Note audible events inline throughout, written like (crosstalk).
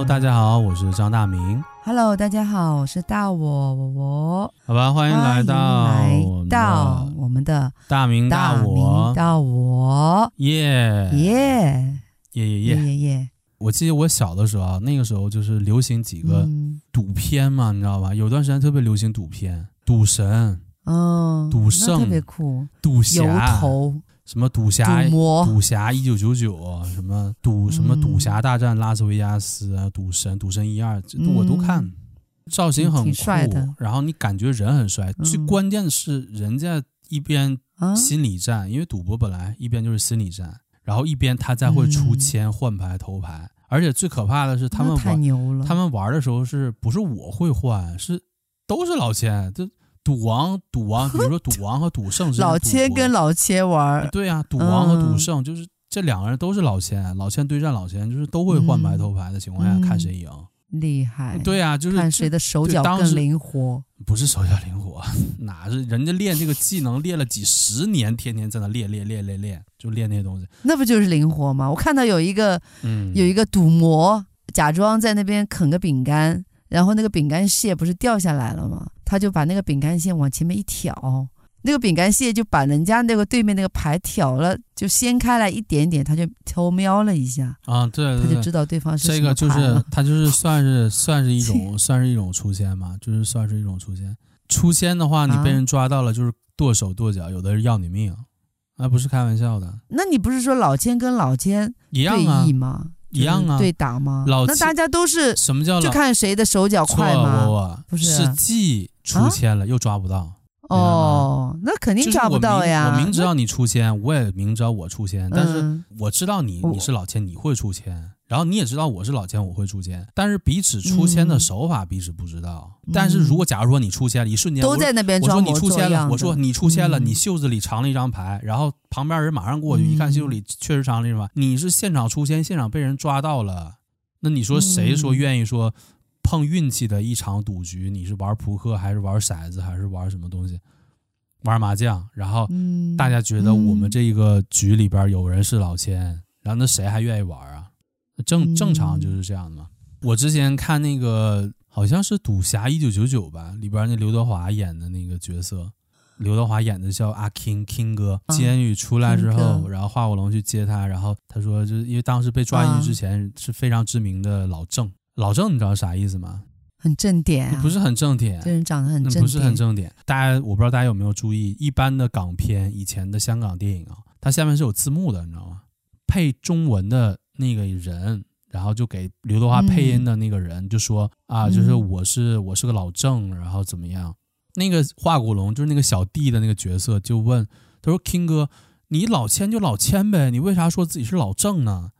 Hello，大家好，我是张大明。Hello，大家好，我是大我我我。好吧，欢迎来到来到我们的大明大我大我耶耶耶耶耶耶耶！我记得我小的时候啊，那个时候就是流行几个赌片嘛，你知道吧？有段时间特别流行赌片，赌神，嗯，赌圣，特别酷，赌侠，油头。什么赌侠、赌、赌侠一九九九，什么赌什么赌侠大战拉斯维加斯啊，赌神、赌神一二，我都看，造型很酷，然后你感觉人很帅，最关键的是人家一边心理战，因为赌博本来一边就是心理战，然后一边他再会出千换牌偷牌，而且最可怕的是他们玩，他们玩的时候是不是我会换，是都是老千，就。赌王，赌王，比如说赌王和赌圣是老千跟老千玩，对呀、啊，赌王和赌圣就是这两个人都是老千，老千对战老千，就是都会换白头牌的情况下看谁赢，厉害，对呀、啊，就是看谁的手脚更灵活，不是手脚灵活，(laughs) 哪是人家练这个技能练了几十年，天天在那练练练练练，就练那些东西，那不就是灵活吗？我看到有一个，嗯，有一个赌魔假装在那边啃个饼干，然后那个饼干屑不是掉下来了吗？他就把那个饼干屑往前面一挑，那个饼干屑就把人家那个对面那个牌挑了，就掀开来一点点，他就偷瞄了一下啊，对，对，对，他就知道对方是。这个就是他就是 (laughs) 算是算是一种 (laughs) 算是一种出现嘛，就是算是一种出现。出现的话，你被人抓到了，就是剁手剁脚，有的是要你命，那不是开玩笑的。那你不是说老千跟老千对弈吗？一样啊，对打吗？老那大家都是什么叫就看谁的手脚快吗？不是既出签了又抓不到。哦，那肯定抓不到呀。我明知道你出签，我也明知道我出签，但是我知道你你是老千，你会出签。然后你也知道我是老千，我会出签，但是彼此出签的手法彼此不知道。嗯、但是如果假如说你出签了，一瞬间都在那边我说你出签了，我说你出签了，嗯、你袖子里藏了一张牌，然后旁边人马上过去一看，袖子里确实藏了一张牌，你是现场出签，现场被人抓到了，那你说谁说愿意说碰运气的一场赌局？你是玩扑克还是玩骰子还是玩什么东西？玩麻将？然后大家觉得我们这个局里边有人是老千，然后那谁还愿意玩啊？正正常就是这样的嘛。我之前看那个好像是《赌侠一九九九》吧，里边那刘德华演的那个角色，刘德华演的叫阿 King King 哥。监狱出来之后，然后华国龙去接他，然后他说，就是因为当时被抓进去之前是非常知名的老郑。老郑你知道啥意思吗？很正点，不是很正点，这人长得很正，不是很正点。大家我不知道大家有没有注意，一般的港片以前的香港电影啊，它下面是有字幕的，你知道吗？配中文的。那个人，然后就给刘德华配音的那个人就说、嗯、啊，就是我是我是个老郑，然后怎么样？那个华国龙就是那个小弟的那个角色，就问他说：“King 哥，你老千就老千呗，你为啥说自己是老郑呢？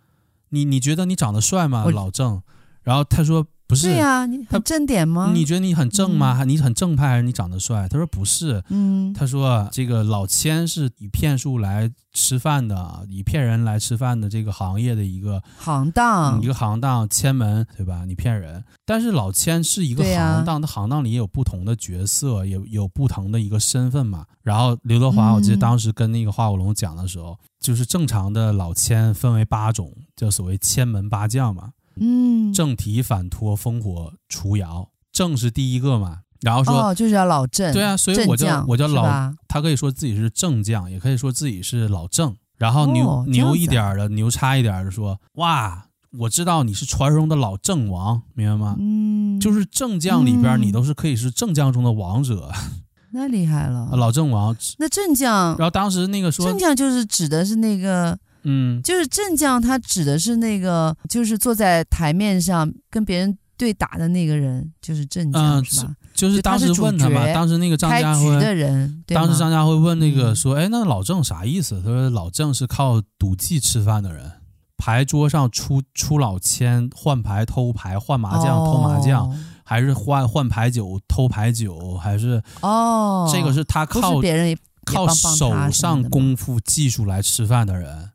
你你觉得你长得帅吗？老郑？”然后他说。不是对呀、啊，你很正点吗？你觉得你很正吗？嗯、你很正派还是你长得帅？他说不是，嗯，他说这个老千是以骗术来吃饭的，以骗人来吃饭的这个行业的一个行当，一个行当，千门对吧？你骗人，但是老千是一个行当，他、啊、行当里也有不同的角色，也有不同的一个身份嘛。然后刘德华，我记得当时跟那个华国龙讲的时候，嗯、就是正常的老千分为八种，叫所谓千门八将嘛。嗯，正体反托烽火除妖，正是第一个嘛。然后说，哦，就是要老郑，对啊，所以我叫我叫老，他可以说自己是正将，也可以说自己是老郑。然后牛、哦、牛一点的，牛叉一点的说，哇，我知道你是传说中的老郑王，明白吗？嗯，就是正将里边，你都是可以是正将中的王者，嗯、(laughs) 那厉害了，老郑王。那正将，然后当时那个说，正将就是指的是那个。嗯，就是正将，他指的是那个，就是坐在台面上跟别人对打的那个人，就是正将，嗯、是吧？就是当时问他嘛，当时那个张家辉的人，当时张家辉问那个说，哎，那老郑啥意思？他说老郑是靠赌技吃饭的人，牌桌上出出老千，换牌偷牌，换麻将偷麻将，哦、还是换换牌九偷牌九，还是哦，这个是他靠别人靠手上功夫技术来吃饭的人。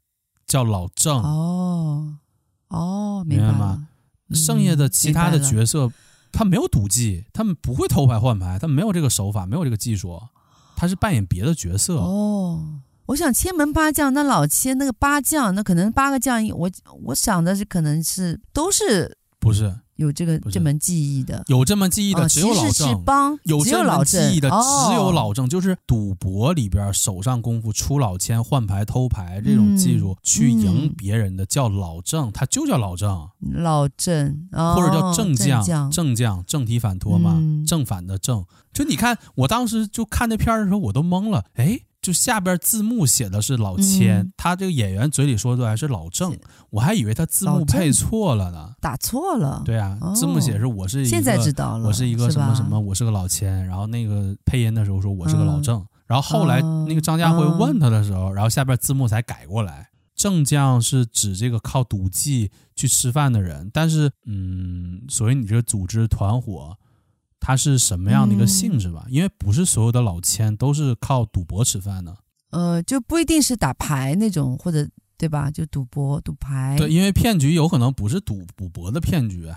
叫老郑哦哦，明白吗？剩下的其他的角色，他没有赌技，他们不会偷牌换牌，他们没有这个手法，没有这个技术，他是扮演别的角色。哦，我想千门八将，那老千那个八将，那可能八个将，我我想的是可能是都是不是有这个这门技艺的，有这门技艺的哦只有老郑，帮有这门技艺的只有老哦郑，就是赌博里边手上功夫、出老千、换牌、偷牌这种技术、嗯去赢嗯。别人的叫老郑，他就叫老郑，老郑，哦、或者叫正将，将，正将正体反托嘛，嗯。正反的正。就你看，我当时就看那片儿的时候，我都懵了，哎。就下边字幕写的是老千，嗯他这个演员嘴里说的还是老郑，我还以为他字幕配错了呢。打错了，对啊，哦字幕写是我是一个，现在知道了，我是一个什么什么，我是个老千，然后那个配音的时候说我是个老郑，嗯然后后来哦那个张家辉问他的时候，然后下边字幕才改过来，正将是指这个靠赌技去吃饭的人，但是嗯，所以你这个组织团伙，它是什么样的一个性质吧？因为不是所有的老千都是靠赌博吃饭的，呃，就不一定是打牌那种，或者对吧？就赌博、赌牌，对，因为骗局有可能不是赌赌博的骗局，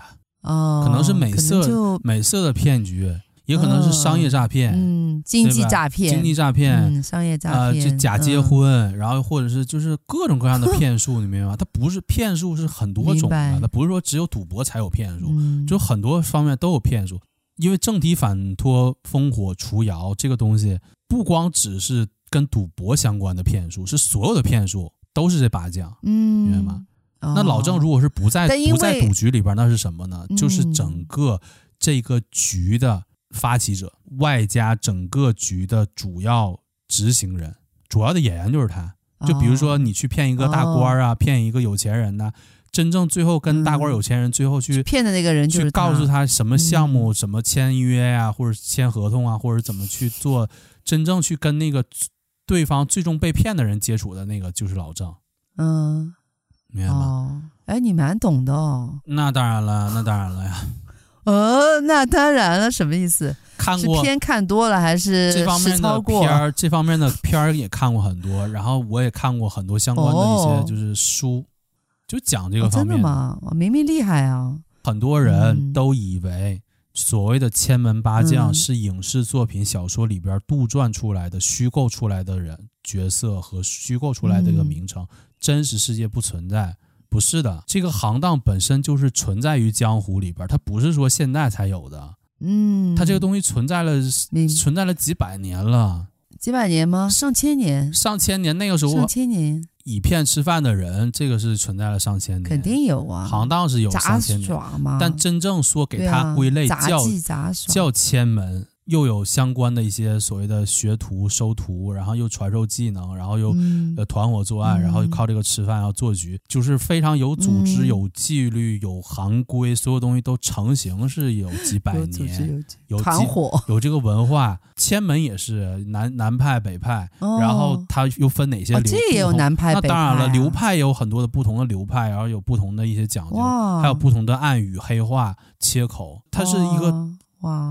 哦，可能是美色就美色的骗局，也可能是商业诈骗。嗯，经济诈骗，经济诈骗，嗯，商业诈呃，骗，就假结嗯婚，然后或者是就是各种各样的骗术，你明白吗？它不是骗术，是很多种的，它不是说只有赌博才有骗术，嗯，就很多方面都有骗术。因为正体反托、烽火除妖这个东西，不光只是跟赌博相关的骗术，是所有的骗术都是这把将，嗯，明白吗？哦那老郑如果是不在不在赌局里边，那是什么呢？嗯就是整个这个局的发起者，外加整个局的主要执行人，主要的演员就是他。就比如说你去骗一个大官啊，骗一个有钱人呐、真正最后跟大官有钱人最后去骗的那个人就是去告诉他，什么项目、怎么签约呀、或者签合同啊，或者怎么去做，真正去跟那个对方最终被骗的人接触的那个就是老郑，嗯，明白吗？哦，哎，你蛮懂的哦。那当然了，那当然了呀。呃，那当然了，什么意思？看过。片看多了还是这方面的片儿，这方面的片儿也看过很多，然后我也看过很多相关的一哦。些就是书，就讲这哦真的个方面。吗？我明明厉害啊！很多人嗯都以为所谓的千门八将嗯是影视作品、小说里边杜撰出来的、虚构出来的人角色和虚构出来的一个名称，真实世界不存在。不是的，这个行当本身就是存在于江湖里边，它不是说现在才有的，嗯，它这个东西存在了明存在了几百年了，几百年吗？上千年，上千年。那个时候上千年以骗吃饭的人，这个是存在了上千年，肯定有啊，行当是有杂上千年。但真正说给它对啊归类叫叫千门，又有相关的一些所谓的学徒收徒，然后又传授技能，然后又嗯呃团伙作案，嗯然后靠这个吃饭要做局，就是非常有组织、嗯有纪律、有行规，所有东西都成型是有几百年，有有团伙，有这个文化。千门也是南南派北派，哦然后它又分哪些哦，流？这也有南派北派啊。那当然了，流派也有很多的不同的流派，然后有不同的一些讲究，还有不同的暗语、黑话、切口，它是一个。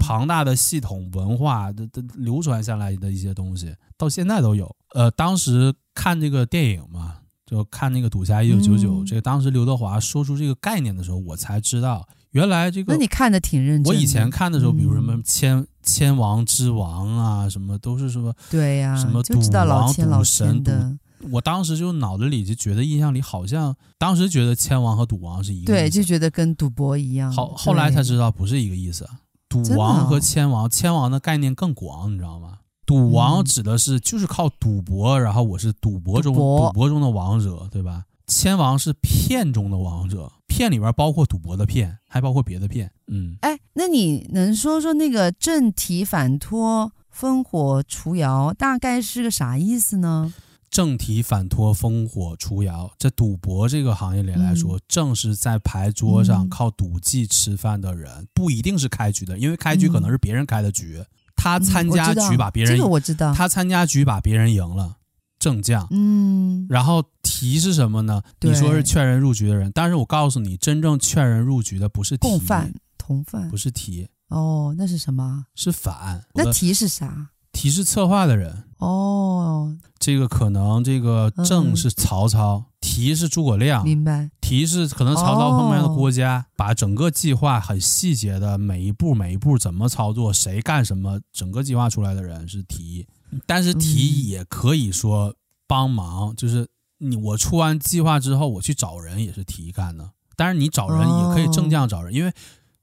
庞大的系统文化的的流传下来的一些东西，到现在都有。呃，当时看这个电影嘛，就看那个《赌侠一九九九》，这个当时刘德华说出这个概念的时候，我才知道原来这个。那你看的挺认真的。我以前看的时候，比如什么嗯千千王之王啊，什么都是什么，对呀，什么赌王老赌神千的，我当时就脑子里就觉得印象里好像，当时觉得千王和赌王是一个对，就觉得跟赌博一样。后后来才知，道不是一个意思。赌王和哦千王，千王的概念更广，你知道吗？赌王嗯指的是就是靠赌博，然后我是赌博中赌博中的王者，对吧？千王是骗中的王者，骗里边包括赌博的骗，还包括别的骗。嗯，哎，那你能说说那个正体反托、烽火除妖大概是个啥意思呢？正体反托、烽火除谣，在赌博这个行业里来说，嗯。正是在牌桌上嗯。靠赌技吃饭的人，不一定是开局的，因为开局可能是别人开的局，他参加局把别人这个我知道，他参加局把别人赢了，正将。嗯，然后题是什么呢？你说是劝人入局的人，但是我告诉你，真正劝人入局的不是提共犯、同犯。不，是题，哦，那是什么？是反。我那的提是啥？题是策划的人，哦，这个可能这个正嗯是曹操，提是诸葛亮，明白。提是可能曹操旁边的郭嘉，把整个计划很细节的每一步每一步怎么操作，谁干什么，整个计划出来的人是提，但是提也可以说帮忙，就是你我出完计划之后，我去找人也是提干的。但是你找人也可以正将找人，因为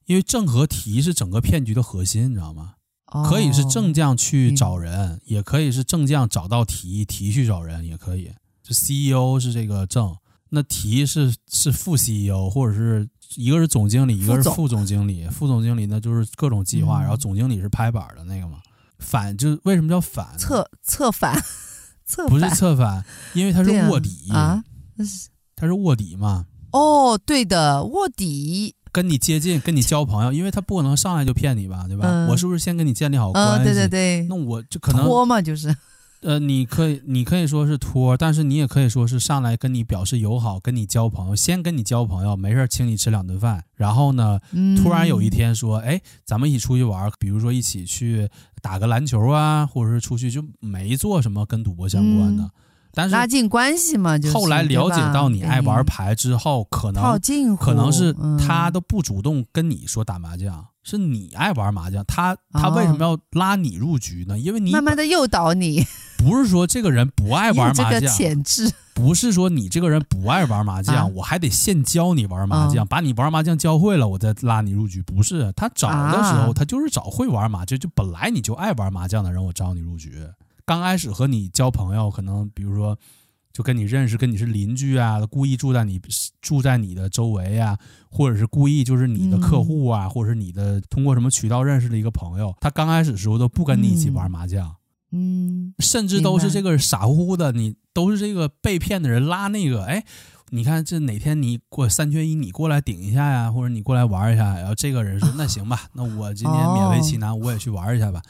因为正和提是整个骗局的核心，你知道吗？可以是正将去找人，也可以是正将找到提，提去找人也可以。就 CEO 是这个正，那提是是副 CEO，或者是一个是总经理，一个是副总经理。副总经理那就是各种计划，然后总经理是拍板的那个嘛。反就为什么叫反？策策反，(laughs) 策不是策反，因为他是卧底啊，他是卧底嘛。哦，对的，卧底。跟你接近，跟你交朋友，因为他不可能上来就骗你吧，对吧？嗯、我是不是先跟你建立好关系？嗯、对对对。那我就可能托嘛，就是。呃，你可以，你可以说是托，但是你也可以说是上来跟你表示友好，跟你交朋友，先跟你交朋友，没事请你吃两顿饭，然后呢，嗯、突然有一天说，哎，咱们一起出去玩，比如说一起去打个篮球啊，或者是出去就没做什么跟赌博相关的。嗯但是拉近关系嘛，就是后来了解到你爱玩牌之后，可能可能是他都不主动跟你说打麻将，是你爱玩麻将，他他为什么要拉你入局呢？因为你慢慢的诱导你，(laughs) 不是说这个人不爱玩麻将，(laughs) 这个潜质。不是说你这个人不爱玩麻将，我还得现教你玩麻将，把你玩麻将教会了，我再拉你入局，不是他找的时候，他就是找会玩麻将，就本来你就爱玩麻将的人，我招你入局。刚开始和你交朋友，可能比如说，就跟你认识，跟你是邻居啊，故意住在你住在你的周围啊，或者是故意就是你的客户啊，嗯、或者是你的通过什么渠道认识的一个朋友，他刚开始的时候都不跟你一起玩麻将，嗯，甚至都是这个傻乎乎的，你都是这个被骗的人拉那个，哎，你看这哪天你过三缺一，你过来顶一下呀，或者你过来玩一下，然后这个人说 (laughs) 那行吧，那我今天勉为其难，我也去玩一下吧。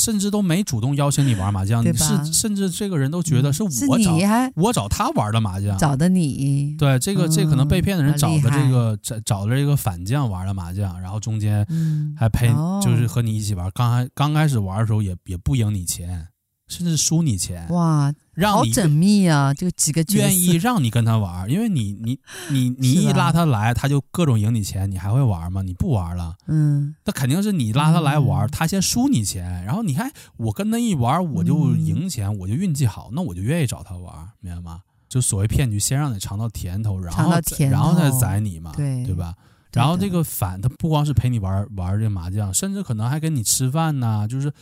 甚至都没主动邀请你玩麻将，你是甚至这个人都觉得是我找我找他玩的麻将，找的你。对，这个这可能被骗的人找的这个找找的这个反将玩的麻将，然后中间还陪就是和你一起玩，刚开刚开始玩的时候也也不赢你钱。甚至输你钱哇，让你好缜密啊！就几个愿意让你跟他玩，因为你你你你一拉他来，他就各种赢你钱，你还会玩吗？你不玩了，嗯，那肯定是你拉他来玩，他先输你钱，然后你看我跟他一玩，我就赢钱，我就运气好，那我就愿意找他玩，明白吗？就所谓骗局，先让你尝到甜头，然后然后再宰你嘛，对对吧？然后这个反，他不光是陪你玩玩这个麻将，甚至可能还跟你吃饭呢，就是。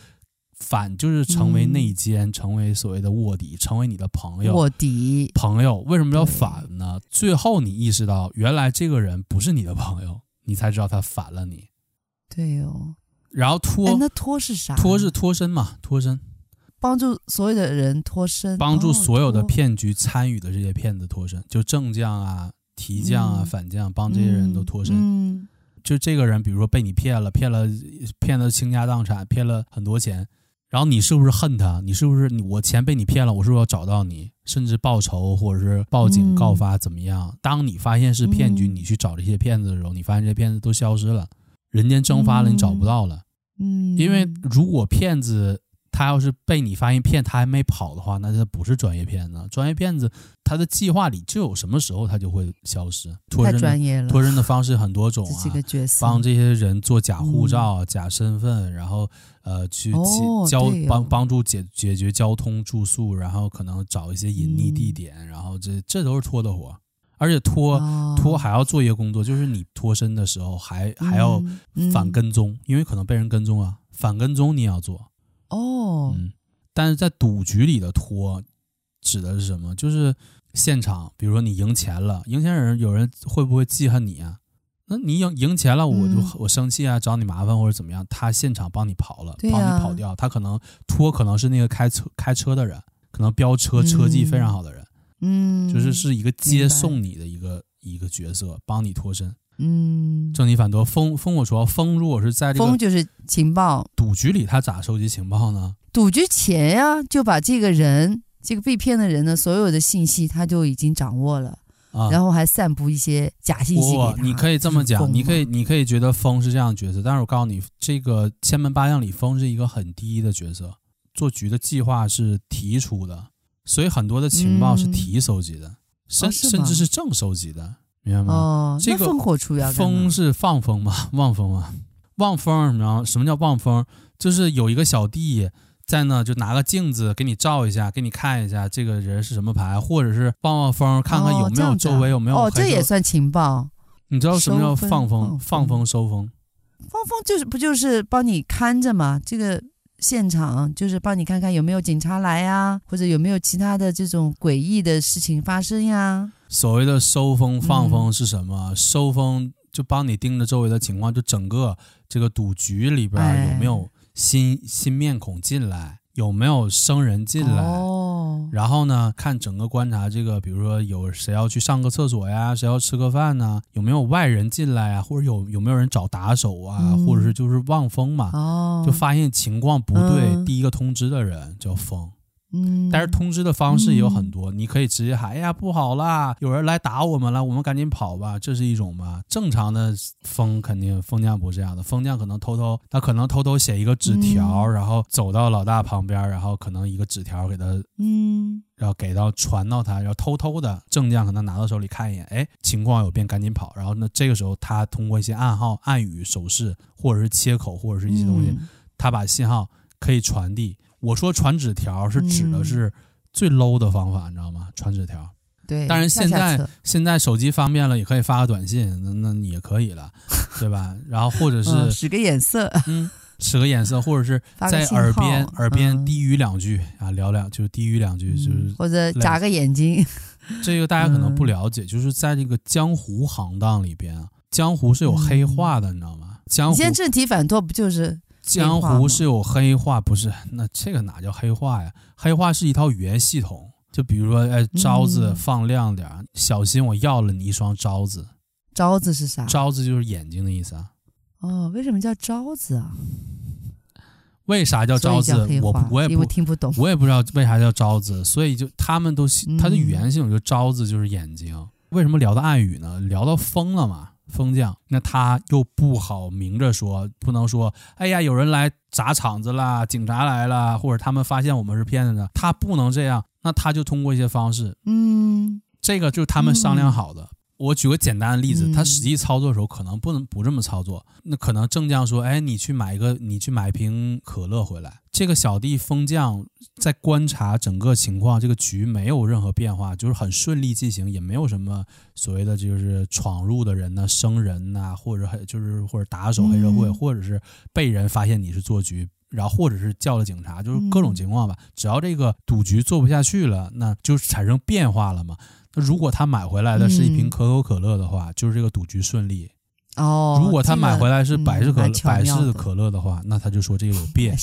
反就是成为内奸，嗯、成为所谓的卧底，成为你的朋友。卧底朋友为什么要反呢？最后你意识到，原来这个人不是你的朋友，你才知道他反了你。对哦。然后脱，那脱是啥？脱是脱身嘛？脱身，帮助所有的人脱身，帮助所有的骗局参与的这些骗子脱身，就正将啊、提将啊、嗯、反将，帮这些人都脱身。嗯。嗯就这个人，比如说被你骗了，骗了，骗了倾家荡产，骗了很多钱。然后你是不是恨他？你是不是你我钱被你骗了？我是不是要找到你，甚至报仇，或者是报警告发，怎么样？当你发现是骗局，你去找这些骗子的时候，你发现这些骗子都消失了，人间蒸发了，你找不到了。嗯，因为如果骗子。他要是被你发现骗，他还没跑的话，那他不是专业骗子。专业骗子他的计划里就有什么时候他就会消失。太专业了。脱身的方式很多种啊，这个角色帮这些人做假护照、嗯、假身份，然后呃去交、哦、帮帮助解解决交通住宿，然后可能找一些隐匿地点，嗯、然后这这都是脱的活。而且脱脱还要做一个工作，就是你脱身的时候还还要反跟踪，嗯、因为可能被人跟踪啊，反跟踪你也要做。哦，嗯，但是在赌局里的托指的是什么？就是现场，比如说你赢钱了，赢钱人有人会不会记恨你啊？那你赢赢钱了，我就、嗯、我生气啊，找你麻烦或者怎么样？他现场帮你跑了，帮你跑掉，他可能托可能是那个开车开车的人，可能飙车车技非常好的人，嗯，就是是一个接送你的一个一个角色，帮你脱身。嗯，正逆反多。风风我说风，如果是在这个风就是情报赌局里，他咋收集情报呢？赌局前呀，就把这个人这个被骗的人的所有的信息，他就已经掌握了，啊，然后还散布一些假信息给他。你可以这么讲，你可以你可以觉得风是这样的角色，但是我告诉你，这个千门八将里，风是一个很低的角色。做局的计划是提出的，所以很多的情报是提收集的，嗯、甚、哦、甚至是正收集的。明白吗？哦，这个烽火除妖，风是放风嘛？望风嘛？望风你知道？什么叫望风？就是有一个小弟在那，就拿个镜子给你照一下，给你看一下这个人是什么牌，或者是望望风，看看有没有周围有没有。哦，这也算情报。你知道什么叫放风？风放风收风。放风就是不就是帮你看着嘛？这个现场就是帮你看看有没有警察来呀，或者有没有其他的这种诡异的事情发生呀。所谓的收风放风是什么？嗯、收风就帮你盯着周围的情况，就整个这个赌局里边有没有新、哎、新面孔进来，有没有生人进来。哦然后呢，看整个观察这个，比如说有谁要去上个厕所呀，谁要吃个饭呢？有没有外人进来啊？或者有有没有人找打手啊？嗯、或者是就是望风嘛？哦，就发现情况不对，嗯、第一个通知的人叫风。嗯，但是通知的方式也有很多，嗯、你可以直接喊：“哎呀，不好啦，有人来打我们了，我们赶紧跑吧。”这是一种吧。正常的风肯定风将不是这样的，风将可能偷偷，他可能偷偷写一个纸条，嗯、然后走到老大旁边，然后可能一个纸条给他，嗯，然后给到传到他，然后偷偷的正将可能拿到手里看一眼，哎，情况有变，赶紧跑。然后呢，这个时候他通过一些暗号、暗语、手势，或者是切口，或者是一些东西，嗯、他把信号可以传递。我说传纸条是指的是最 low 的方法，嗯、你知道吗？传纸条。对。但是现在现在手机方便了，也可以发个短信，那那也可以了，对吧？然后或者是、嗯、使个眼色，嗯，使个眼色，或者是 (laughs) 在耳边耳边低语两句、嗯、啊，聊两就是低语两句，就是或者眨个眼睛。(laughs) 这个大家可能不了解，嗯、就是在这个江湖行当里边，江湖是有黑话的，嗯、你知道吗？江湖。你现在正题反托不就是？江湖是有黑话，不是？那这个哪叫黑话呀？黑话是一套语言系统。就比如说，哎，招子放亮点，嗯、小心我要了你一双招子。招子是啥？招子就是眼睛的意思啊。哦，为什么叫招子啊？为啥叫招子？我我也不听不懂，我也不知道为啥叫招子。所以就他们都，他的语言系统就招子就是眼睛。嗯、为什么聊到暗语呢？聊到疯了嘛。风将，那他又不好明着说，不能说，哎呀，有人来砸场子啦，警察来了，或者他们发现我们是骗子的，他不能这样，那他就通过一些方式，嗯，这个就是他们商量好的。嗯我举个简单的例子，他实际操作的时候可能不能不这么操作。那可能正将说：“哎，你去买一个，你去买一瓶可乐回来。”这个小弟封将在观察整个情况，这个局没有任何变化，就是很顺利进行，也没有什么所谓的就是闯入的人呐、生人呐，或者就是或者打手黑社会，或者是被人发现你是做局，然后或者是叫了警察，就是各种情况吧。只要这个赌局做不下去了，那就产生变化了嘛。那如果他买回来的是一瓶可口可乐的话，嗯、就是这个赌局顺利。哦，如果他买回来是百事可、这个嗯、百事可乐的话，那他就说这个有变，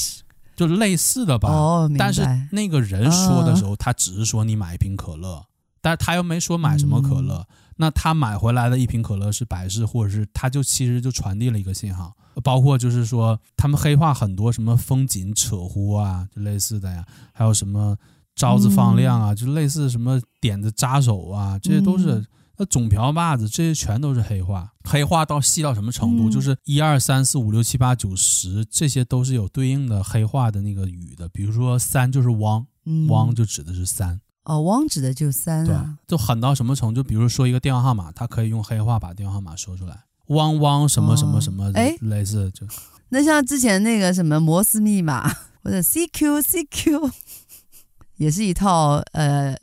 就类似的吧。但是那个人说的时候，他只是说你买一瓶可乐，哦、但是他又没说买什么可乐。嗯、那他买回来的一瓶可乐是百事，或者是他就其实就传递了一个信号，包括就是说他们黑化很多，什么风景扯呼啊，就类似的呀，还有什么。招子放亮啊，就类似什么点子扎手啊，这些都是那总瓢把子，这些全都是黑话。黑话到细到什么程度？就是一二三四五六七八九十，这些都是有对应的黑话的那个语的。比如说三就是汪，汪就指的是三。哦，汪指的就是三啊。对，就狠到什么程度？就比如说一个电话号码，他可以用黑话把电话号码说出来，汪汪什么什么什么，哎，类似就。那像之前那个什么摩斯密码或者 CQ CQ。也是一套呃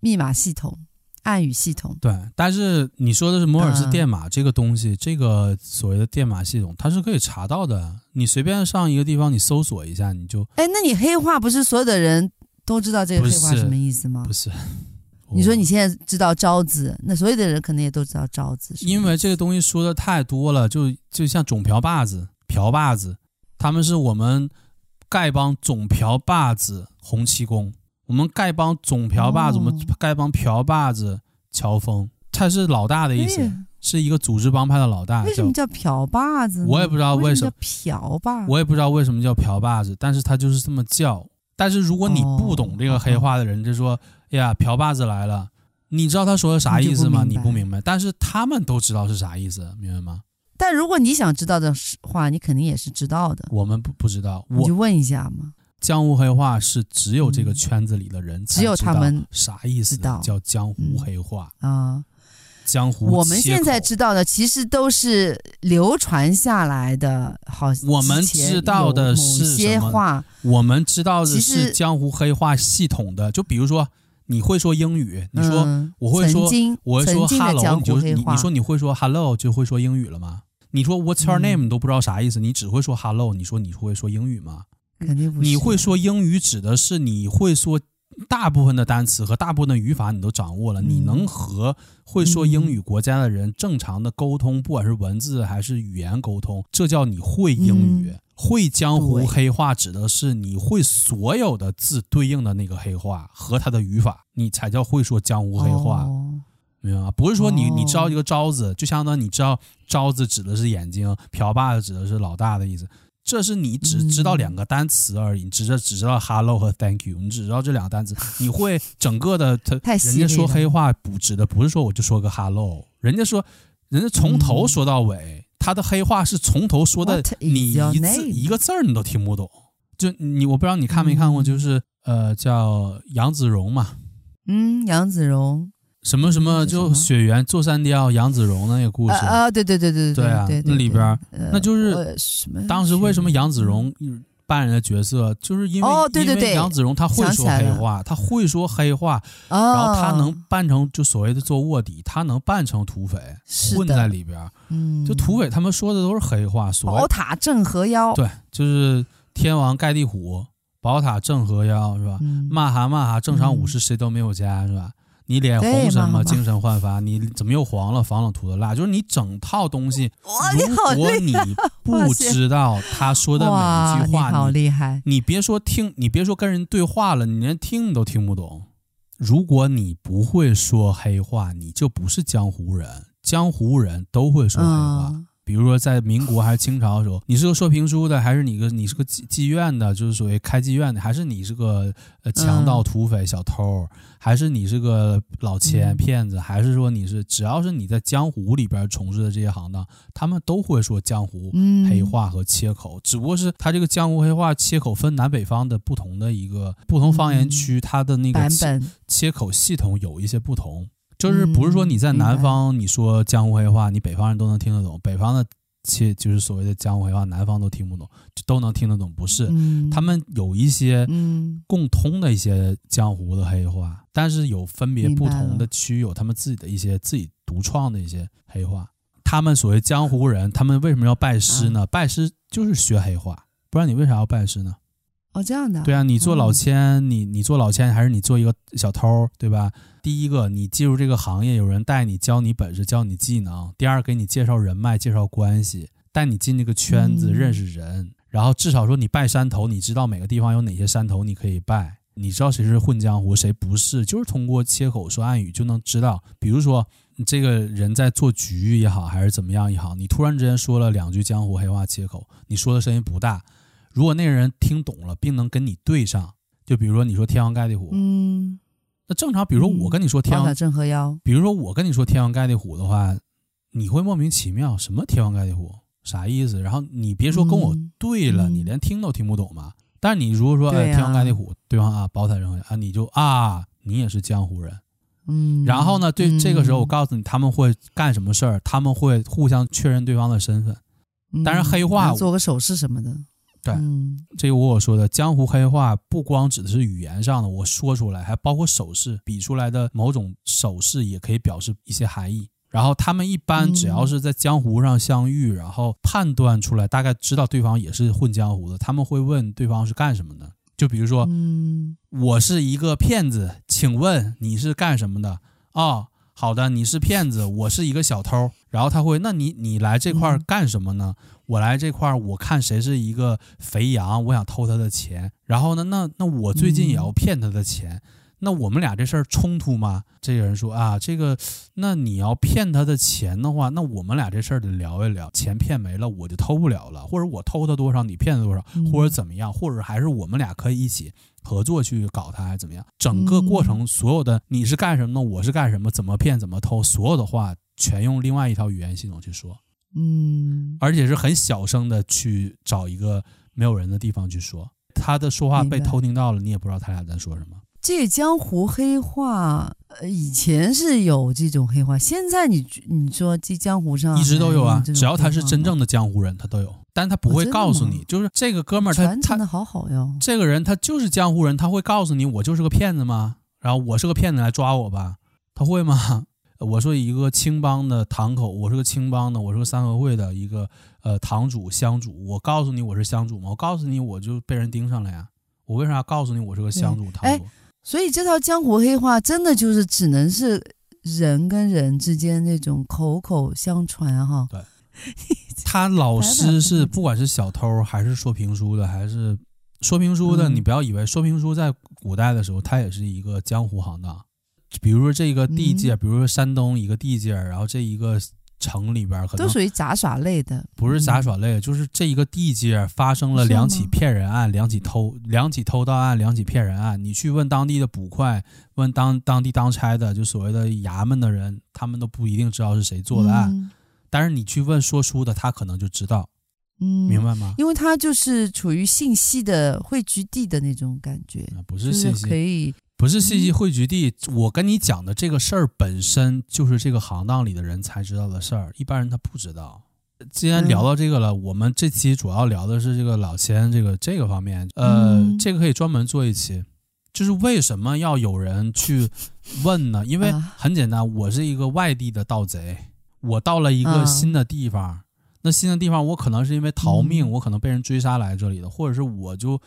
密码系统、暗语系统。对，但是你说的是摩尔斯电码这个东西，呃、这个所谓的电码系统，它是可以查到的。你随便上一个地方，你搜索一下，你就哎，那你黑化不是所有的人都知道这个黑化什么意思吗？不是，(laughs) 你说你现在知道招子，那所有的人可能也都知道招子。因为这个东西说的太多了，就就像总瓢把子、瓢把子，他们是我们丐帮总瓢把子洪七公。我们丐帮总瓢把子，我们丐帮瓢把子乔峰，他是老大的意思，是一个组织帮派的老大。为什么叫瓢把子？我也不知道为什么叫瓢把。我也不知道为什么叫瓢把子，但是他就是这么叫。但是如果你不懂这个黑话的人，就说：“哎呀，瓢把子来了。”你知道他说的啥意思吗？你不明白，但是他们都知道是啥意思，明白吗？但如果你想知道的话，你肯定也是知道的。我们不不知道，我就问一下嘛。江湖黑话是只有这个圈子里的人才知道，只有他们啥意思？叫江湖黑话啊，江湖。我们现在知道的其实都是流传下来的，好。我们知道的是些话？我们知道的是江湖黑话系统的，就比如说你会说英语，你说、嗯、我会说，我会说 hello，你就你你说你会说 hello 就会说英语了吗？你说 What's your name？、嗯、你都不知道啥意思，你只会说 hello。你说你会说英语吗？肯定不是。你会说英语指的是你会说大部分的单词和大部分的语法你都掌握了，嗯、你能和会说英语国家的人正常的沟通，不管是文字还是语言沟通，这叫你会英语。嗯、会江湖黑话指的是你会所有的字对应的那个黑话和它的语法，你才叫会说江湖黑话。哦明白吗？不是说你你知道一个招字，就相当于你知道招子指的是眼睛，瓢把指的是老大的意思。这是你只知道两个单词而已，你只知只知道 hello 和 thank you，你只知道这两个单词。(laughs) 你会整个的他，人家说黑话不指的不是说我就说个 hello，人家说人家从头说到尾，他的黑话是从头说的，你一字一个字儿你都听不懂。就你我不知道你看没看过，就是呃叫杨子荣嘛，嗯，杨子荣。什么什么就雪原坐山雕杨子荣那个故事。啊，对对对对对啊，那里边那就是当时为什么杨子荣扮演的角色，就是因为因为杨子荣他会说黑话，他会说黑话，然后他能扮成就所谓的做卧底，他能扮成土匪混在里边，嗯，就土匪他们说的都是黑话，所谓宝塔镇河妖，对，就是天王盖地虎，宝塔镇河妖是吧？骂哈骂哈，正常武士谁都没有家是吧？你脸红什么？精神焕发？你怎么又黄了？防冷涂的蜡，就是你整套东西。如果你不知道他说的每一句话，你好厉害！你别说听，你别说跟人对话了，你连听都听不懂。如果你不会说黑话，你就不是江湖人。江湖人都会说黑话。嗯比如说，在民国还是清朝的时候，你是个说评书的，还是你个你是个妓妓院的，就是所谓开妓院的，还是你是个呃强盗、土匪、小偷，还是你是个老千骗子，还是说你是只要是你在江湖里边从事的这些行当，他们都会说江湖黑话和切口，只不过是他这个江湖黑话切口分南北方的不同的一个不同方言区，它的那个切切口系统有一些不同。就是不是说你在南方你说江湖黑话，你北方人都能听得懂，北方的其就是所谓的江湖黑话，南方都听不懂，都能听得懂，不是？他们有一些共通的一些江湖的黑话，但是有分别不同的区有他们自己的一些自己独创的一些黑话。他们所谓江湖人，他们为什么要拜师呢？拜师就是学黑话，不然你为啥要拜师呢？哦，这样的。对啊，你做老千，你你做老千，还是你做一个小偷，对吧？第一个，你进入这个行业，有人带你，教你本事，教你技能；第二，给你介绍人脉，介绍关系，带你进这个圈子，认识人。嗯、然后至少说，你拜山头，你知道每个地方有哪些山头，你可以拜。你知道谁是混江湖，谁不是，就是通过切口说暗语就能知道。比如说，你这个人在做局也好，还是怎么样也好，你突然之间说了两句江湖黑话切口，你说的声音不大，如果那个人听懂了，并能跟你对上，就比如说你说天王盖地虎，嗯。那正常，比如说我跟你说天王镇河妖，比如说我跟你说天王盖地虎的话，你会莫名其妙什么天王盖地虎啥意思？然后你别说跟我对了，嗯、你连听都听不懂嘛。但是你如果说哎天王盖地虎，对方啊宝塔镇河妖啊，你就啊你也是江湖人，嗯。然后呢，对这个时候我告诉你他们会干什么事儿，他们会互相确认对方的身份。但是黑话做个手势什么的。对，这个我我说的江湖黑话不光指的是语言上的，我说出来还包括手势，比出来的某种手势也可以表示一些含义。然后他们一般只要是在江湖上相遇，然后判断出来，大概知道对方也是混江湖的，他们会问对方是干什么的。就比如说，嗯我是一个骗子，请问你是干什么的？哦，好的，你是骗子，我是一个小偷。然后他会，那你你来这块干什么呢？我来这块儿，我看谁是一个肥羊，我想偷他的钱。然后呢，那那我最近也要骗他的钱。嗯、那我们俩这事儿冲突吗？这个人说啊，这个，那你要骗他的钱的话，那我们俩这事儿得聊一聊。钱骗没了，我就偷不了了。或者我偷他多少，你骗他多少，或者怎么样，或者还是我们俩可以一起合作去搞他，还是怎么样？整个过程所有的你是干什么的，我是干什么，怎么骗，怎么偷，所有的话全用另外一套语言系统去说。嗯，而且是很小声的去找一个没有人的地方去说，他的说话被偷听到了，你也不知道他俩在说什么。这江湖黑话，呃，以前是有这种黑话，现在你你说这江湖上一直都有啊，只要他是真正的江湖人，他都有，但他不会告诉你，就是这个哥们儿他他的好好哟，这个人他就是江湖人，他会告诉你我就是个骗子吗？然后我是个骗子来抓我吧？他会吗？(laughs) 我说一个青帮的堂口，我是个青帮的，我是个三合会的一个呃堂主乡主，我告诉你我是乡主吗？我告诉你我就被人盯上了呀，我为啥告诉你我是个乡主堂主？所以这套江湖黑话真的就是只能是人跟人之间那种口口相传哈。对，(laughs) 他老师是不管是小偷还是说评书的，还是说评书的，嗯、你不要以为说评书在古代的时候，他也是一个江湖行当。比如说这个地界，比如说山东一个地界，然后这一个。城里边可能都属于杂耍类的，不是杂耍类，就是这一个地界发生了两起骗人案，两起偷两起偷盗案，两起骗人案。你去问当地的捕快，问当当地当差的，就所谓的衙门的人，他们都不一定知道是谁做的案。嗯、但是你去问说书的，他可能就知道，嗯，明白吗？因为他就是处于信息的汇聚地的那种感觉，不是信息可以。不是信息汇聚地，我跟你讲的这个事儿本身就是这个行当里的人才知道的事儿，一般人他不知道。既然聊到这个了，我们这期主要聊的是这个老千这个这个方面，呃，这个可以专门做一期，就是为什么要有人去问呢？因为很简单，我是一个外地的盗贼，我到了一个新的地方，那新的地方我可能是因为逃命，我可能被人追杀来这里的，或者是我就。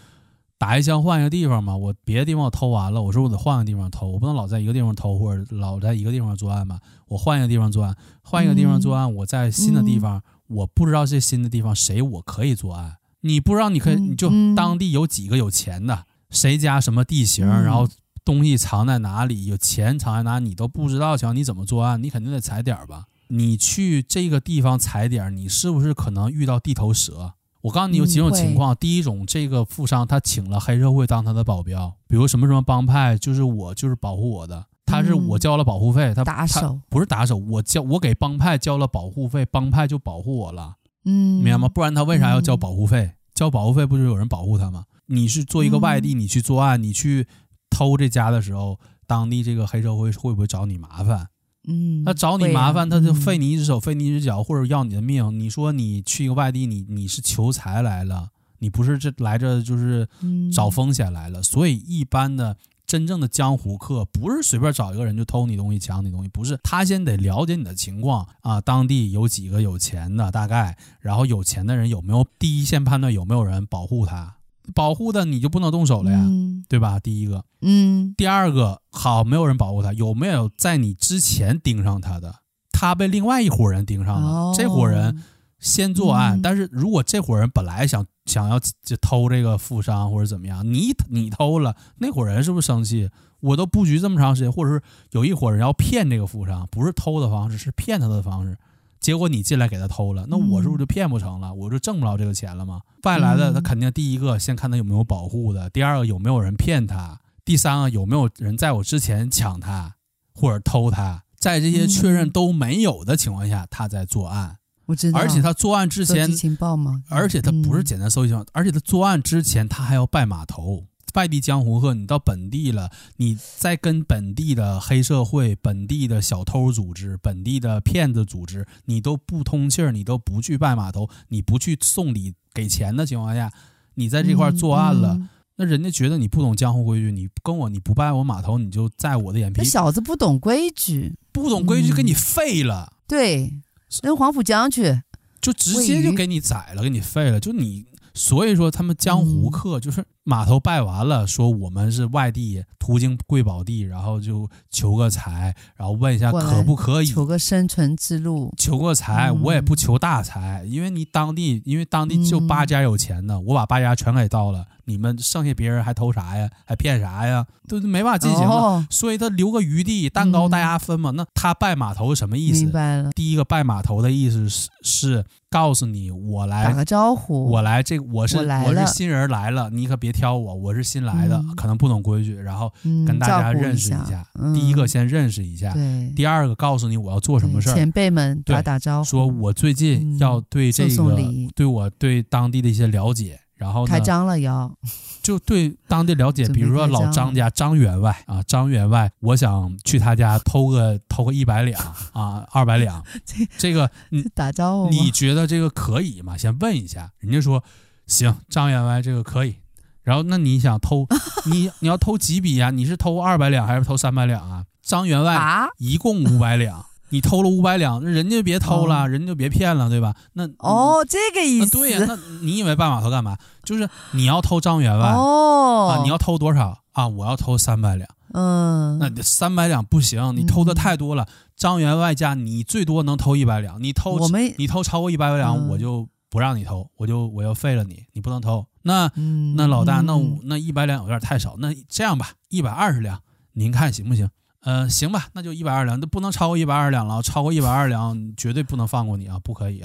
打一枪换一个地方嘛，我别的地方我偷完了，我说我得换个地方偷，我不能老在一个地方偷，或者老在一个地方作案嘛。我换一个地方作案，换一个地方作案，我在新的地方，我不知道这新的地方谁我可以作案，你不知道你可以，你就当地有几个有钱的，谁家什么地形，然后东西藏在哪里，有钱藏在哪里，你都不知道，想你怎么作案，你肯定得踩点吧？你去这个地方踩点，你是不是可能遇到地头蛇？我告诉你有几种情况，第一种，这个富商他请了黑社会当他的保镖，比如什么什么帮派，就是我就是保护我的，他是我交了保护费，他打手不是打手，我交我给帮派交了保护费，帮派就保护我了，嗯，明白吗？不然他为啥要交保护费？交保护费不就有人保护他吗？你是做一个外地，你去作案，你去偷这家的时候，当地这个黑社会会不会找你麻烦？嗯，他找你麻烦，他就废你一只手，废你一只脚，或者要你的命。你说你去一个外地，你你是求财来了，你不是这来这就是找风险来了。所以一般的真正的江湖客不是随便找一个人就偷你东西、抢你东西，不是，他先得了解你的情况啊，当地有几个有钱的大概，然后有钱的人有没有第一线判断有没有人保护他。保护的你就不能动手了呀，嗯、对吧？第一个，嗯，第二个，好，没有人保护他，有没有在你之前盯上他的？他被另外一伙人盯上了，哦、这伙人先作案，嗯、但是如果这伙人本来想想要就偷这个富商或者怎么样，你你偷了，那伙人是不是生气？我都布局这么长时间，或者是有一伙人要骗这个富商，不是偷的方式，是骗他的方式。结果你进来给他偷了，那我是不是就骗不成了？嗯、我就挣不着这个钱了吗？外来的他肯定第一个先看他有没有保护的，第二个有没有人骗他，第三个有没有人在我之前抢他或者偷他，在这些确认都没有的情况下，他在作案。我知道，而且他作案之前，情报吗？而且他不是简单搜集情报，而且他作案之前他还要拜码头。外地江湖客，你到本地了，你再跟本地的黑社会、本地的小偷组织、本地的骗子组织，你都不通气儿，你都不去拜码头，你不去送礼给钱的情况下，你在这块作案了，嗯嗯、那人家觉得你不懂江湖规矩，你跟我你不拜我码头，你就在我的眼皮。小子不懂规矩，不懂规矩给你废了。嗯、对，扔黄浦江去，就直接就给你宰了，给你废了，就你。所以说，他们江湖客就是码头拜完了，说我们是外地途经贵宝地，然后就求个财，然后问一下可不可以求个生存之路，求个财，我也不求大财，因为你当地，因为当地就八家有钱的，我把八家全给到了。你们剩下别人还偷啥呀？还骗啥呀？都没法进行了，哦、所以他留个余地，蛋糕大家分嘛。嗯、那他拜码头什么意思？明白了。第一个拜码头的意思是是告诉你，我来打个招呼，我来这我是我，我是新人来了，你可别挑我，我是新来的，嗯、可能不懂规矩，然后跟大家认识一下。一下嗯、第一个先认识一下，第二个告诉你我要做什么事儿，前辈们打打招呼，说我最近要对这个、对我对当地的一些了解。然后开张了要，(laughs) 就对当地了解，比如说老张家张员外啊，张员外，我想去他家偷个 (laughs) 偷个一百两啊，二百两，(laughs) 这个你打招呼，你觉得这个可以吗？先问一下，人家说行，张员外这个可以，然后那你想偷，(laughs) 你你要偷几笔呀？你是偷二百两还是偷三百两啊？张员外一共五百两。(laughs) 啊你偷了五百两，那人家别偷了，哦、人家就别骗了，对吧？那哦，这个意思。对呀，那你以为拜码头干嘛？就是你要偷张员外哦啊，你要偷多少啊？我要偷三百两。嗯，那三百两不行，你偷的太多了。张、嗯、员外家你最多能偷一百两，你偷你偷超过一百两，嗯、我就不让你偷，我就我要废了你，你不能偷。那、嗯、那老大，那我那一百两有点太少，那这样吧，一百二十两，您看行不行？呃，行吧，那就一百二十两，那不能超过一百二十两了，超过一百二十两绝对不能放过你啊，不可以。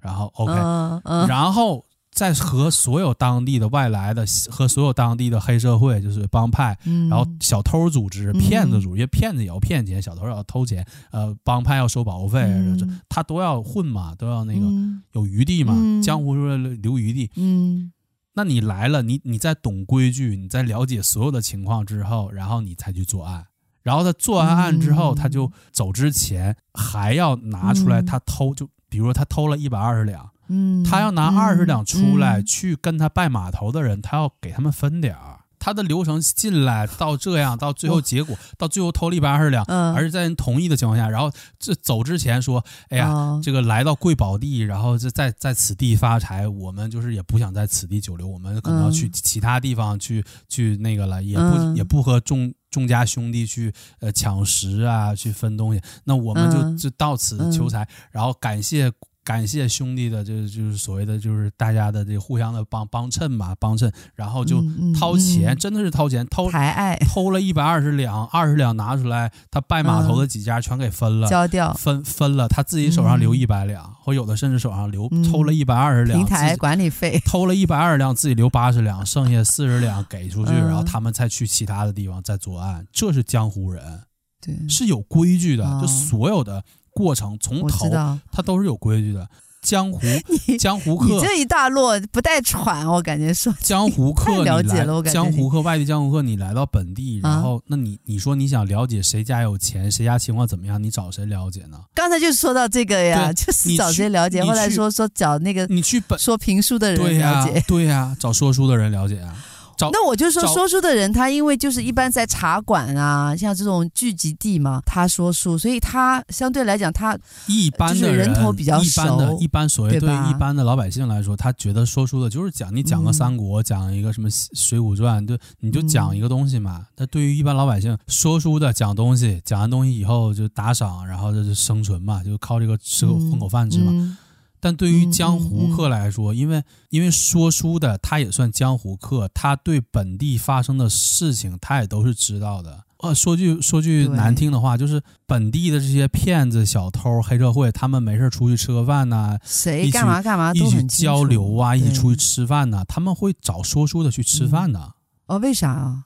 然后 OK，嗯嗯、然后再和所有当地的外来的和所有当地的黑社会，就是帮派，嗯、然后小偷组织、骗子组织，因为骗子也要骗钱，小偷也要偷钱，呃，帮派要收保护费，嗯、他都要混嘛，都要那个有余地嘛，嗯、江湖说留余地。嗯，那你来了，你你在懂规矩，你在了解所有的情况之后，然后你才去作案。然后他做完案之后，嗯、他就走之前还要拿出来，他偷就比如说他偷了一百二十两，嗯，他要拿二十两出来去跟他拜码头的人，他要给他们分点儿。他的流程进来到这样，到最后结果，到最后偷了一百二十两，而是在人同意的情况下，然后这走之前说：“哎呀，这个来到贵宝地，然后就在在此地发财，我们就是也不想在此地久留，我们可能要去其他地方去去那个了，也不也不和众众家兄弟去呃抢食啊，去分东西，那我们就就到此求财，然后感谢。”感谢兄弟的，就就是所谓的，就是大家的这互相的帮帮衬吧，帮衬，然后就掏钱，嗯。嗯、真的是掏钱，偷抬爱。偷了一百二十两，二十两拿出来，他拜码头的几家全给分了，交掉，分分了，他自己手上留一百两，嗯、或有的甚至手上留，偷了一百二十两，平台管理费，(laughs) 偷了一百二十两，自己留八十两，剩下四十两给出去，嗯、然后他们再去其他的地方再作案，这是江湖人，对，是有规矩的，就所有的。过程从头，它都是有规矩的。江湖，(laughs) 江湖客，你这一大摞不带喘，我感觉说江湖客了解了，我感觉江湖客外地江湖客，你来到本地，然后那你你说你想了解谁家有钱，谁家情况怎么样，你找谁了解呢？刚才就说到这个呀，(laughs) 就是找谁了解。后来说说找那个你去本说评书的人了解，对呀，找说书的人了解啊。那我就说说书的人，他因为就是一般在茶馆啊，像这种聚集地嘛，他说书，所以他相对来讲，他一般的人头比较熟。一般的，一般所谓对一般的老百姓来说，他觉得说书的就是讲你讲个三国，讲一个什么水浒传，对，你就讲一个东西嘛。那对于一般老百姓，说书的讲东西，讲完东西以后就打赏，然后就是生存嘛，就靠这个吃个混口饭吃嘛。但对于江湖客来说，因为因为说书的他也算江湖客，他对本地发生的事情他也都是知道的。呃，说句说句难听的话，就是本地的这些骗子、小偷、黑社会，他们没事出去吃个饭呐，谁干嘛干嘛一起交流啊，一起出去吃饭呐，他们会找说书的去吃饭的。哦，为啥啊？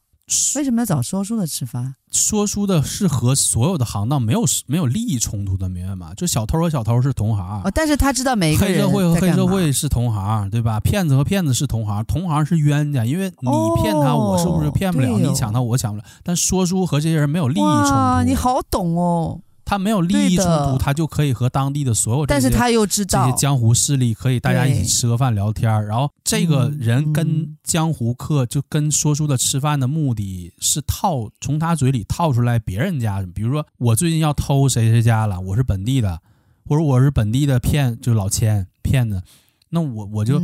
为什么要找说书的吃饭？说书的是和所有的行当没有没有利益冲突的，明白吗？就小偷和小偷是同行，哦，但是他知道每一个人。黑社会和黑社会是同行，对吧？骗子和骗子是同行，同行是冤家，因为你骗他，我是不是骗不了？哦、你抢他，我抢不了。但说书和这些人没有利益冲突。你好懂哦。他没有利益冲突，他就可以和当地的所有这些，但是他又知道这些江湖势力可以大家一起吃个饭聊天，然后这个人跟江湖客就跟说书的吃饭的目的是套从他嘴里套出来别人家，比如说我最近要偷谁谁家了，我是本地的，或者我是本地的骗，就老千骗子，那我我就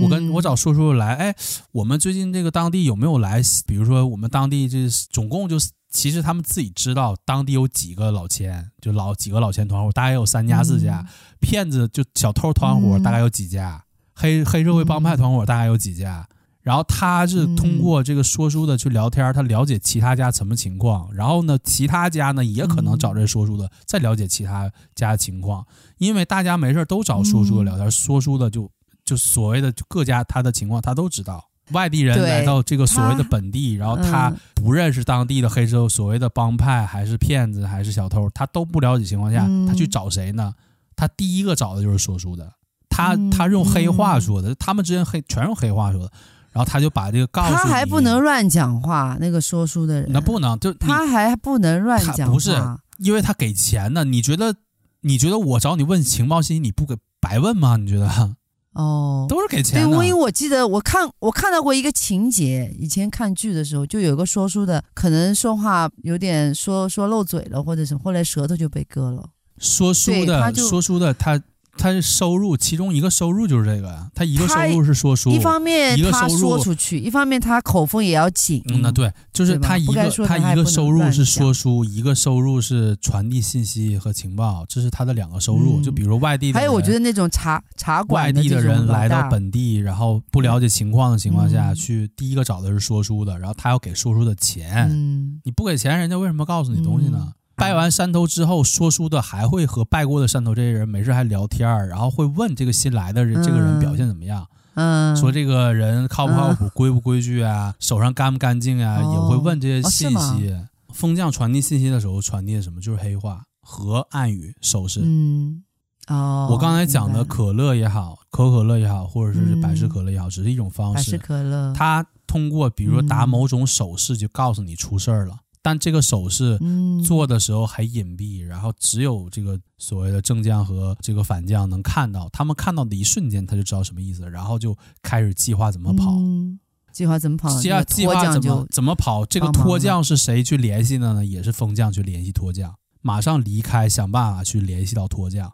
我跟我找说书来，哎，我们最近这个当地有没有来？比如说我们当地这总共就是。其实他们自己知道当地有几个老千，就老几个老千团伙，大概有三家四家。骗、嗯、子就小偷团伙大概有几家，嗯、黑黑社会帮派团伙大概有几家。嗯、然后他是通过这个说书的去聊天，他了解其他家什么情况。然后呢，其他家呢也可能找这说书的再了解其他家的情况，因为大家没事都找说书的聊天，嗯、说书的就就所谓的各家他的情况他都知道。外地人来到这个所谓的本地，然后他不认识当地的黑社会，所谓的帮派还是骗子还是小偷，他都不了解情况下，他去找谁呢？他第一个找的就是说书的，他他用黑话说的，他们之间黑全用黑话说的，然后他就把这个告诉你，他还不能乱讲话，那个说书的人，那不能就他还不能乱讲话，不是因为他给钱呢？你觉得你觉得我找你问情报信息，你不给白问吗？你觉得？哦，都是给钱的。对，因为我记得我看我看到过一个情节，以前看剧的时候，就有个说书的，可能说话有点说说漏嘴了，或者是后来舌头就被割了。说书的，说书的他。他是收入，其中一个收入就是这个呀。他一个收入是说书，一方面他说出去，一方面他口风也要紧。嗯，那对，就是他一个他一个收入是说书，一个收入是传递信息和情报，这是他的两个收入。嗯、就比如外地的，还有我觉得那种茶茶馆外地的人来到本地，然后不了解情况的情况下、嗯、去，第一个找的是说书的，然后他要给说书的钱。嗯，你不给钱，人家为什么告诉你东西呢？嗯拜完山头之后，说书的还会和拜过的山头这些人没事还聊天儿，然后会问这个新来的人这个人表现怎么样，嗯，说这个人靠不靠谱、规不规矩啊，手上干不干净啊，也会问这些信息。风将传递信息的时候，传递的什么？就是黑话和暗语、手势。嗯，哦，我刚才讲的可乐也好，可口可乐也好，或者是百事可乐也好，只是一种方式。百事可乐，他通过比如说打某种手势，就告诉你出事儿了。但这个手势做的时候很隐蔽，然后只有这个所谓的正将和这个反将能看到。他们看到的一瞬间，他就知道什么意思，然后就开始计划怎么跑。嗯、计划怎么跑？计划计划怎么怎么跑？这个脱将是谁去联系的呢？也是风将去联系脱将，马上离开，想办法去联系到脱将，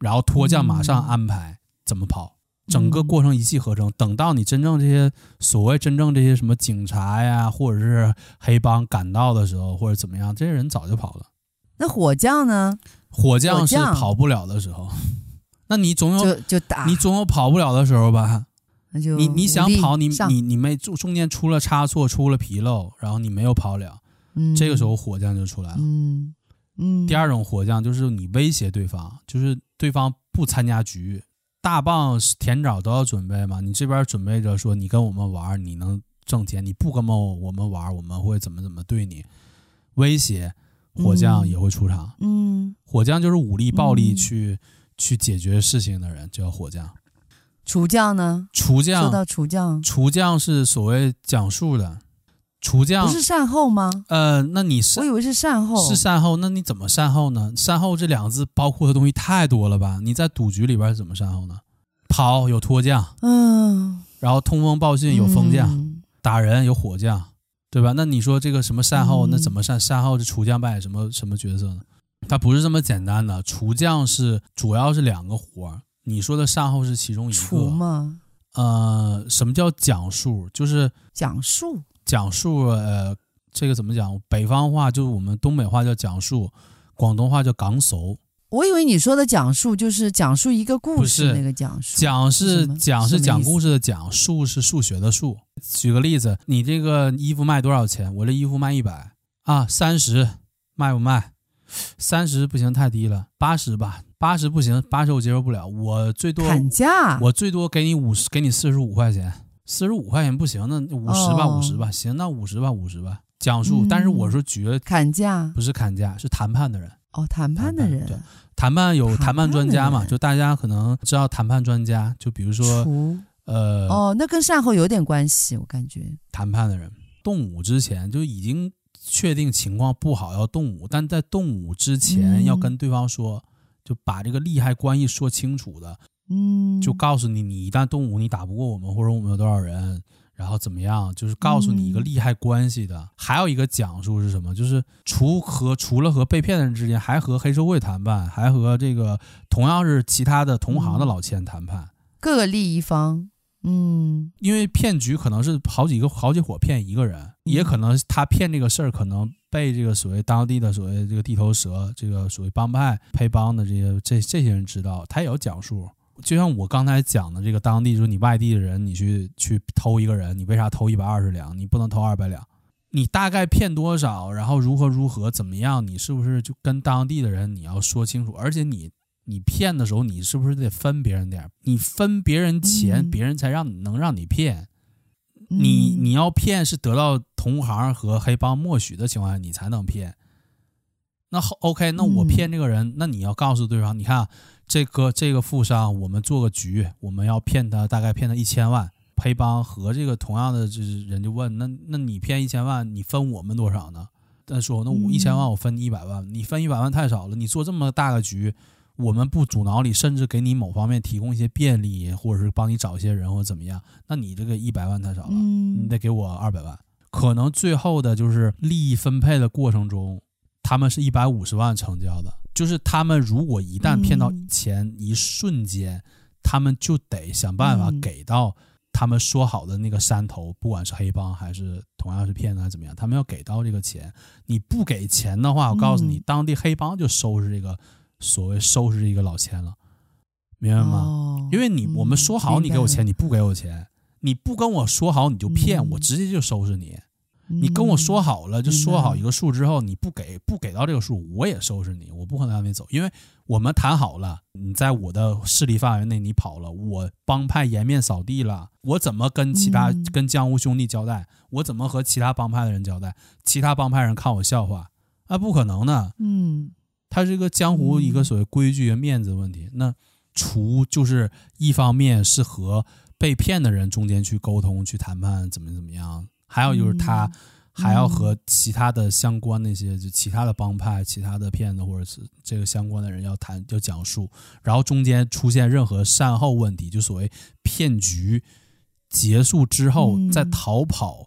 然后脱将马上安排怎么跑。整个过程一气呵成，等到你真正这些所谓真正这些什么警察呀，或者是黑帮赶到的时候，或者怎么样，这些人早就跑了。那火将呢？火将是跑不了的时候，(laughs) 那你总有就就打，你总有跑不了的时候吧？那就你你想跑，你你你没中中间出了差错，出了纰漏，然后你没有跑了，嗯，这个时候火将就出来了。嗯嗯。第二种火将就是你威胁对方，就是对方不参加局。大棒甜枣都要准备嘛？你这边准备着说，你跟我们玩，你能挣钱；你不跟我们玩，我们会怎么怎么对你？威胁，火将也会出场。嗯，火将就是武力暴力去、嗯、去解决事情的人，叫火将。厨将呢？厨将说到厨将，厨将是所谓讲述的。厨将不是善后吗？呃，那你是我以为是善后，是善后。那你怎么善后呢？善后这两个字包括的东西太多了吧？你在赌局里边是怎么善后呢？跑有脱将，嗯，然后通风报信有风将，嗯、打人有火将，对吧？那你说这个什么善后？嗯、那怎么善善后？这厨将扮演什么什么角色呢？它不是这么简单的。厨将是主要是两个活儿，你说的善后是其中一个。厨吗？呃，什么叫讲述？就是讲述。讲述，呃，这个怎么讲？北方话就是我们东北话叫讲述，广东话叫讲熟。我以为你说的讲述就是讲述一个故事，那个讲述。讲是讲是讲故事的讲，述是数学的数。举个例子，你这个衣服卖多少钱？我这衣服卖一百啊，三十卖不卖？三十不行，太低了，八十吧。八十不行，八十我接受不了，我最多砍价，我最多给你五十，给你四十五块钱。四十五块钱不行，那五十吧，五十吧，行，那五十吧，五十吧。讲述，但是我说绝砍价，不是砍价，是谈判的人。哦，谈判的人，对，谈判有谈判专家嘛？就大家可能知道谈判专家，就比如说，呃，哦，那跟善后有点关系，我感觉。谈判的人动武之前就已经确定情况不好要动武，但在动武之前要跟对方说，就把这个利害关系说清楚的。嗯，就告诉你，你一旦动武，你打不过我们，或者我们有多少人，然后怎么样，就是告诉你一个利害关系的。嗯、还有一个讲述是什么？就是除和除了和被骗的人之间，还和黑社会谈判，还和这个同样是其他的同行的老千谈判，各个利益方。嗯，因为骗局可能是好几个好几伙骗一个人，也可能他骗这个事儿可能被这个所谓当地的所谓这个地头蛇，这个所谓帮派黑帮的这些这这些人知道，他也有讲述。就像我刚才讲的，这个当地就是你外地的人，你去去偷一个人，你为啥偷一百二十两？你不能偷二百两？你大概骗多少？然后如何如何怎么样？你是不是就跟当地的人你要说清楚？而且你你骗的时候，你是不是得分别人点？你分别人钱，别人才让你能让你骗。你你要骗是得到同行和黑帮默许的情况下，你才能骗。那 OK，那我骗这个人，那你要告诉对方，你看。这个这个富商，我们做个局，我们要骗他，大概骗他一千万。黑帮和这个同样的就是人就问，那那你骗一千万，你分我们多少呢？他说，那我一千万我分你一百万，你分一百万太少了。你做这么大个局，我们不阻挠你，甚至给你某方面提供一些便利，或者是帮你找一些人或者怎么样，那你这个一百万太少了，嗯你得给我二百万。可能最后的就是利益分配的过程中，他们是一百五十万成交的，就是他们如果一旦骗到钱，一瞬间，他们就得想办法给到他们说好的那个山头，不管是黑帮还是同样是骗子还是怎么样，他们要给到这个钱。你不给钱的话，我告诉你，当地黑帮就收拾这个所谓收拾这个老千了，明白吗？因为你我们说好你给我钱，你不给我钱。你不跟我说好，你就骗我，直接就收拾你。你跟我说好了，就说好一个数之后，你不给不给到这个数，我也收拾你。我不可能让你走，因为我们谈好了，你在我的势力范围内你跑了，我帮派颜面扫地了，我怎么跟其他跟江湖兄弟交代？我怎么和其他帮派的人交代？其他帮派人看我笑话，那不可能的。嗯，他这个江湖一个所谓规矩和面子问题，那除就是一方面是和。被骗的人中间去沟通、去谈判，怎么怎么样？还有就是他还要和其他的相关那些，就其他的帮派、其他的骗子或者是这个相关的人要谈、要讲述。然后中间出现任何善后问题，就所谓骗局结束之后，在逃跑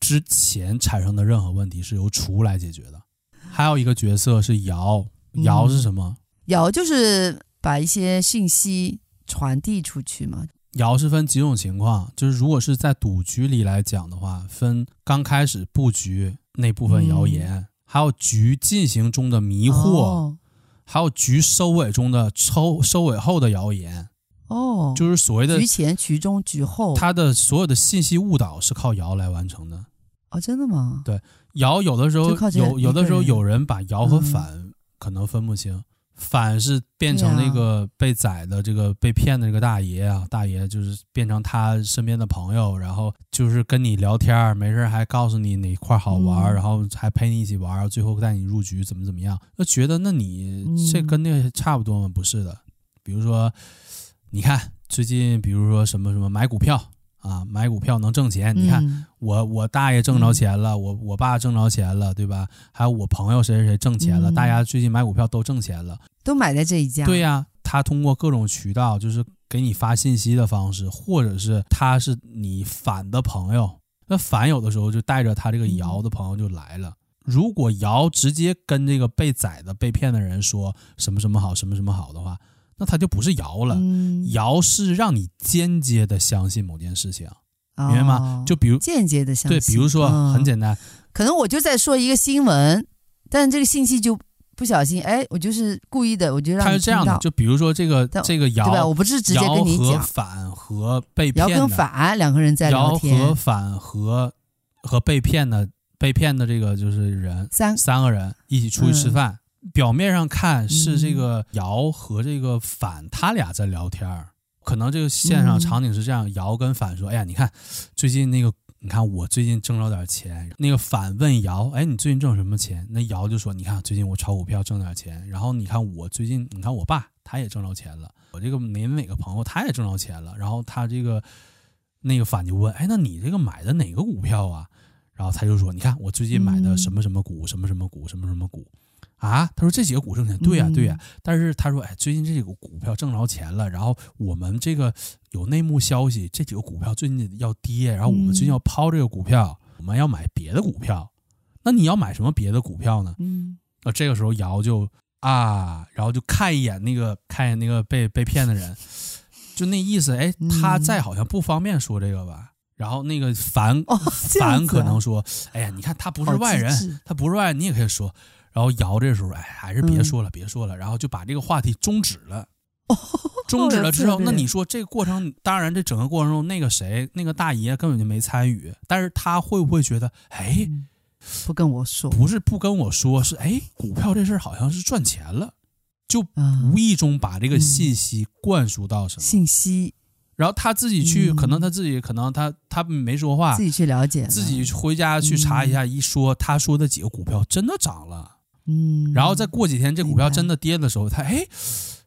之前产生的任何问题，是由厨来解决的。还有一个角色是瑶，瑶是什么？瑶就是把一些信息传递出去嘛。瑶是分几种情况，就是如果是在赌局里来讲的话，分刚开始布局那部分谣言，嗯、还有局进行中的迷惑，哦、还有局收尾中的抽收尾后的谣言。哦，就是所谓的局前、局中、局后，他的所有的信息误导是靠谣来完成的。哦，真的吗？对，谣有的时候有，有的时候有人把谣和反可能分不清。嗯反是变成那个被宰的这个被骗的这个大爷啊，大爷就是变成他身边的朋友，然后就是跟你聊天，没事还告诉你哪块好玩，然后还陪你一起玩，最后带你入局，怎么怎么样？那觉得那你这跟那个差不多吗？不是的，比如说，你看最近，比如说什么什么买股票。啊，买股票能挣钱，你看、嗯、我我大爷挣着钱了，嗯、我我爸挣着钱了，对吧？还有我朋友谁谁谁挣钱了，嗯、大家最近买股票都挣钱了，都买在这一家。对呀、啊，他通过各种渠道，就是给你发信息的方式，或者是他是你反的朋友，那反有的时候就带着他这个瑶的朋友就来了。嗯、如果瑶直接跟这个被宰的被骗的人说什么什么好，什么什么好的话。那他就不是摇了，谣、嗯、是让你间接的相信某件事情，哦、明白吗？就比如间接的相信，对，比如说、嗯、很简单，可能我就在说一个新闻，但这个信息就不小心，哎，我就是故意的，我就让他是这样的，就比如说这个这个摇，对吧？我不是直接跟你讲，和反和被骗的，谣跟反两个人在聊天，谣和反和和被骗的被骗的这个就是人三三个人一起出去吃饭。嗯表面上看是这个姚和这个反他俩在聊天儿，可能这个线上场景是这样：姚跟反说，哎呀，你看最近那个，你看我最近挣了点钱。那个反问姚，哎，你最近挣什么钱？那姚就说，你看最近我炒股票挣点钱。然后你看我最近，你看我爸他也挣着钱了。我这个哪哪个朋友他也挣着钱了。然后他这个那个反就问，哎，那你这个买的哪个股票啊？然后他就说，你看我最近买的什么什么股，什么什么股，什么什么股。啊，他说这几个股挣钱，对呀、啊、对呀、啊，但是他说，哎，最近这几个股票挣着钱了，然后我们这个有内幕消息，这几个股票最近要跌，然后我们最近要抛这个股票，我们要买别的股票，那你要买什么别的股票呢？嗯，那这个时候瑶就啊，然后就看一眼那个看一眼那个被被骗的人，就那意思，哎，他在好像不方便说这个吧，然后那个凡 (laughs) 凡可能说，哎呀，你看他不是外人，他不是外人，你也可以说。然后瑶这时候，哎，还是别说了，别说了，然后就把这个话题终止了。终止了之后，那你说这个过程，当然这整个过程中，那个谁，那个大爷根本就没参与，但是他会不会觉得，哎，不跟我说，不是不跟我说，是哎，股票这事儿好像是赚钱了，就无意中把这个信息灌输到什么信息。然后他自己去，可能他自己可能他他没说话，自己去了解，自己回家去查一下，一说他说的几个股票真的涨了。嗯，然后再过几天，这股票真的跌的时候，他哎，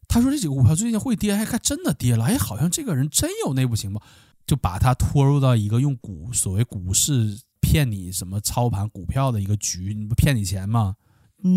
他说这几个股票最近会跌，还还真的跌了，哎，好像这个人真有内部情报，就把他拖入到一个用股所谓股市骗你什么操盘股票的一个局，你不骗你钱吗？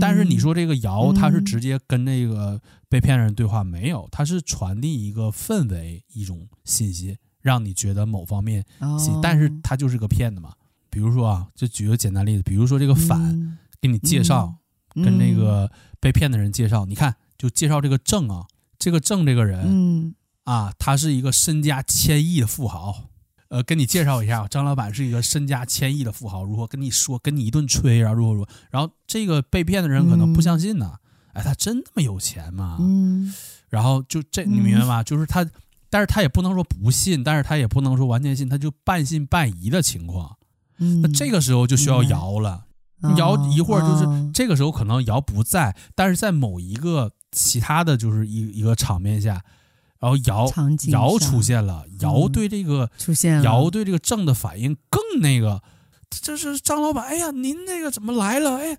但是你说这个谣，嗯、他是直接跟那个被骗人对话没有，他是传递一个氛围，一种信息，让你觉得某方面信，哦、但是他就是个骗子嘛。比如说啊，就举个简单例子，比如说这个反、嗯、给你介绍，嗯、跟那个被骗的人介绍，嗯、你看就介绍这个郑啊，这个郑这个人，嗯、啊，他是一个身家千亿的富豪。呃，跟你介绍一下，张老板是一个身家千亿的富豪，如何跟你说，跟你一顿吹啊，如何如何，然后这个被骗的人可能不相信呢，嗯、哎，他真那么有钱吗？嗯，然后就这，你明白吗？嗯、就是他，但是他也不能说不信，但是他也不能说完全信，他就半信半疑的情况。嗯，那这个时候就需要摇了，谣、嗯、一会儿就是、哦、这个时候可能姚不在，但是在某一个其他的就是一一个场面下。然后姚姚出现了，姚对这个出现了，姚对这个郑的反应更那个，这是张老板，哎呀，您那个怎么来了？哎，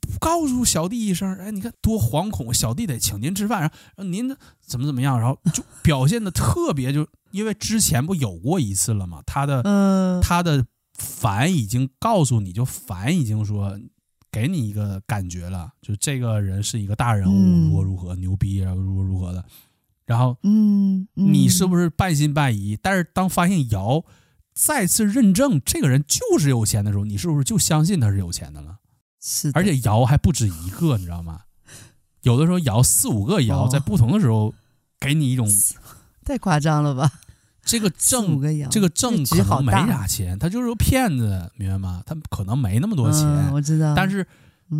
不告诉小弟一声，哎，你看多惶恐，小弟得请您吃饭，然后您怎么怎么样，然后就表现的特别，就因为之前不有过一次了嘛，他的、呃、他的反已经告诉你就凡已经说给你一个感觉了，就这个人是一个大人物，如何如何牛逼啊，如何如何的。然后，嗯，你是不是半信半疑？但是当发现姚再次认证这个人就是有钱的时候，你是不是就相信他是有钱的了？是，而且姚还不止一个，你知道吗？有的时候瑶四五个瑶，在不同的时候给你一种，太夸张了吧？这个证，这个证可能没啥钱，他就是个骗子，明白吗？他可能没那么多钱，我知道，但是。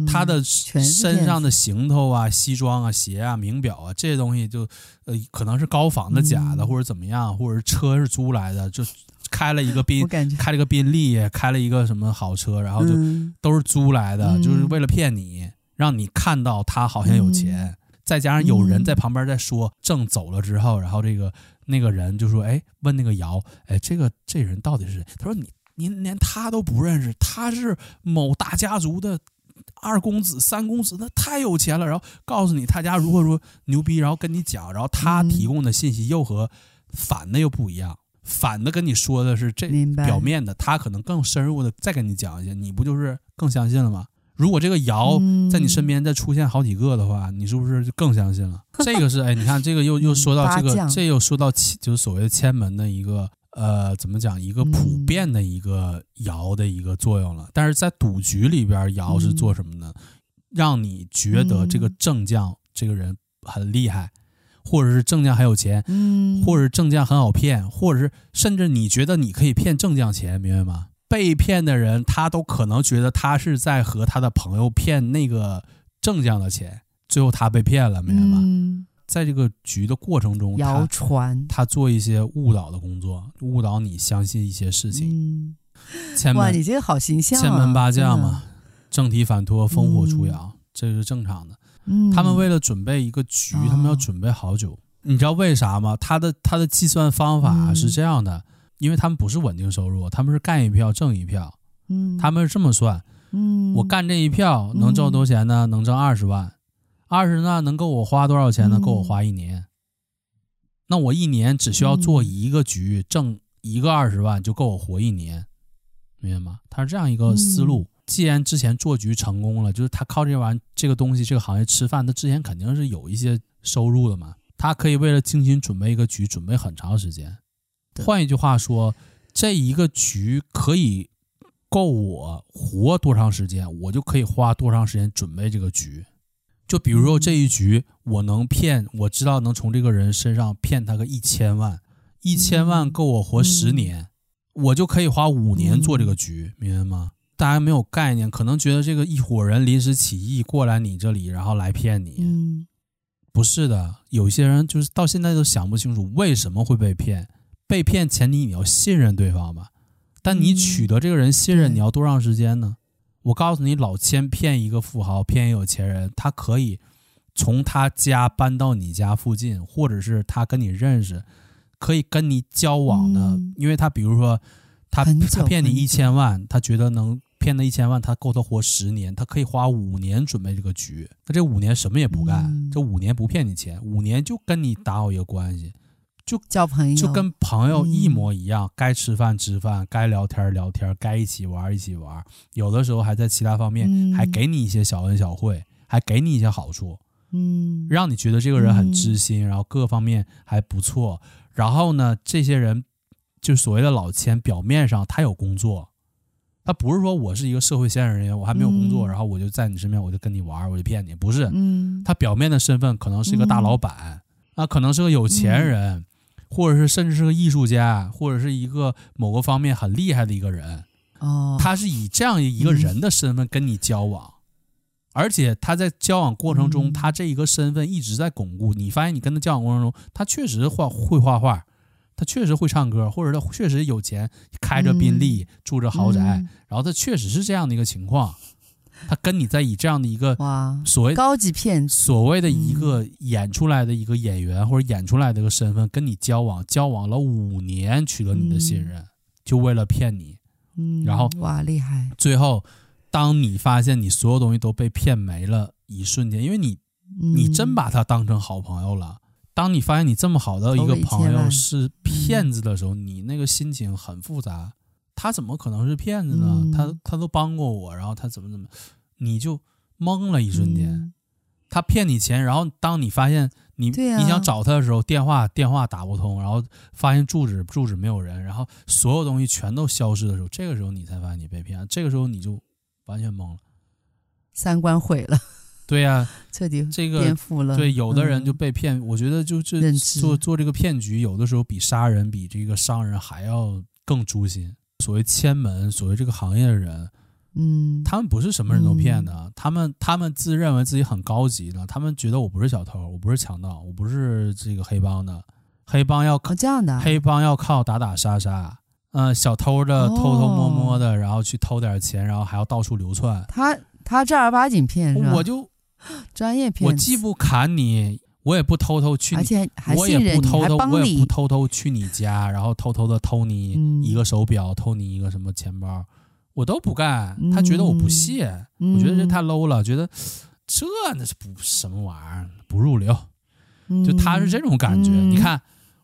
他的身上的行头啊、西装啊、鞋啊、名表啊这些东西就，呃，可能是高仿的、假的，嗯、或者怎么样，或者是车是租来的，就开了一个宾，开了一个宾利，开了一个什么好车，然后就都是租来的，嗯、就是为了骗你，让你看到他好像有钱，嗯、再加上有人在旁边在说，正走了之后，然后这个那个人就说，哎，问那个瑶，哎，这个这人到底是谁？他说你您连他都不认识，他是某大家族的。二公子、三公子，那太有钱了。然后告诉你他家如何如何牛逼，然后跟你讲，然后他提供的信息又和反的又不一样。反的跟你说的是这表面的，他可能更深入的再跟你讲一些，你不就是更相信了吗？如果这个爻在你身边再出现好几个的话，你是不是就更相信了？(laughs) 这个是哎，你看这个又又说到这个，这又说到就是所谓的千门的一个。呃，怎么讲？一个普遍的一个爻的一个作用了，嗯、但是在赌局里边，爻是做什么呢？嗯、让你觉得这个正将这个人很厉害，或者是正将很有钱，嗯，或者是正将很好骗，或者是甚至你觉得你可以骗正将钱，明白吗？被骗的人他都可能觉得他是在和他的朋友骗那个正将的钱，最后他被骗了，明白吗？嗯在这个局的过程中，谣传他，做一些误导的工作，误导你相信一些事情。嗯，千门，哇，你这个好形象啊！千门八将嘛，嗯、正题反托，烽火出窑，嗯、这是正常的。嗯，他们为了准备一个局，他们要准备好久。哦、你知道为啥吗？他的他的计算方法是这样的，嗯、因为他们不是稳定收入，他们是干一票挣一票。嗯，他们是这么算。嗯，我干这一票能挣多少钱呢？嗯、能挣二十万。二十万能够我花多少钱呢？够我花一年。嗯、那我一年只需要做一个局，挣、嗯、一个二十万就够我活一年，明白吗？他是这样一个思路。嗯、既然之前做局成功了，就是他靠这玩意这个东西这个行业吃饭，他之前肯定是有一些收入的嘛。他可以为了精心准备一个局，准备很长时间。对换一句话说，这一个局可以够我活多长时间，我就可以花多长时间准备这个局。就比如说这一局，我能骗，我知道能从这个人身上骗他个一千万，一千万够我活十年，我就可以花五年做这个局，明白吗？大家没有概念，可能觉得这个一伙人临时起意过来你这里，然后来骗你，不是的，有些人就是到现在都想不清楚为什么会被骗，被骗前提你要信任对方吧，但你取得这个人信任，你要多长时间呢？我告诉你，老千骗一个富豪，骗一个有钱人，他可以从他家搬到你家附近，或者是他跟你认识，可以跟你交往的。嗯、因为他比如说，他他骗你一千万，他觉得能骗那一千万，他够他活十年，他可以花五年准备这个局。他这五年什么也不干，嗯、这五年不骗你钱，五年就跟你打好一个关系，就交朋友，就跟朋友一模一样，该吃饭吃饭，该聊天聊天，该一起玩一起玩，有的时候还在其他方面还给你一些小恩小惠，还给你一些好处，嗯，让你觉得这个人很知心，然后各方面还不错。然后呢，这些人就所谓的老千，表面上他有工作，他不是说我是一个社会现实人员，我还没有工作，然后我就在你身边，我就跟你玩，我就骗你，不是，他表面的身份可能是一个大老板，啊，可能是个有钱人。或者是甚至是个艺术家，或者是一个某个方面很厉害的一个人，哦，他是以这样一个人的身份跟你交往，嗯、而且他在交往过程中，嗯、他这一个身份一直在巩固。你发现你跟他交往过程中，他确实画会画画，他确实会唱歌，或者他确实有钱，开着宾利，嗯、住着豪宅，嗯、然后他确实是这样的一个情况。他跟你在以这样的一个所谓高级骗子，所谓的一个演出来的一个演员或者演出来的一个身份跟你交往，交往了五年，取得你的信任，就为了骗你。嗯，然后哇，厉害！最后，当你发现你所有东西都被骗没了，一瞬间，因为你你真把他当成好朋友了。当你发现你这么好的一个朋友是骗子的时候，你那个心情很复杂。他怎么可能是骗子呢？他他都帮过我，然后他怎么怎么，你就懵了一瞬间。嗯、他骗你钱，然后当你发现你、啊、你想找他的时候，电话电话打不通，然后发现住址住址没有人，然后所有东西全都消失的时候，这个时候你才发现你被骗了。这个时候你就完全懵了，三观毁了。对呀、啊，(laughs) 彻底这个颠覆了。对，有的人就被骗。嗯、我觉得就这做做这个骗局，有的时候比杀人比这个伤人还要更诛心。所谓千门，所谓这个行业的人，嗯，他们不是什么人都骗的，嗯、他们他们自认为自己很高级的，他们觉得我不是小偷，我不是强盗，我不是这个黑帮的，黑帮要靠、哦、这样的，黑帮要靠打打杀杀，嗯、呃，小偷的偷偷摸摸的，然后去偷点钱，然后还要到处流窜。他他正儿八经骗是吧？我就专业骗，我既不砍你。我也不偷偷去你，而且还我也不偷偷，还我也不偷偷去你家，然后偷偷的偷你一个手表，嗯、偷你一个什么钱包，我都不干。他觉得我不屑，嗯、我觉得这太 low 了，觉得这那是不什么玩意儿，不入流。就他是这种感觉。嗯、你看，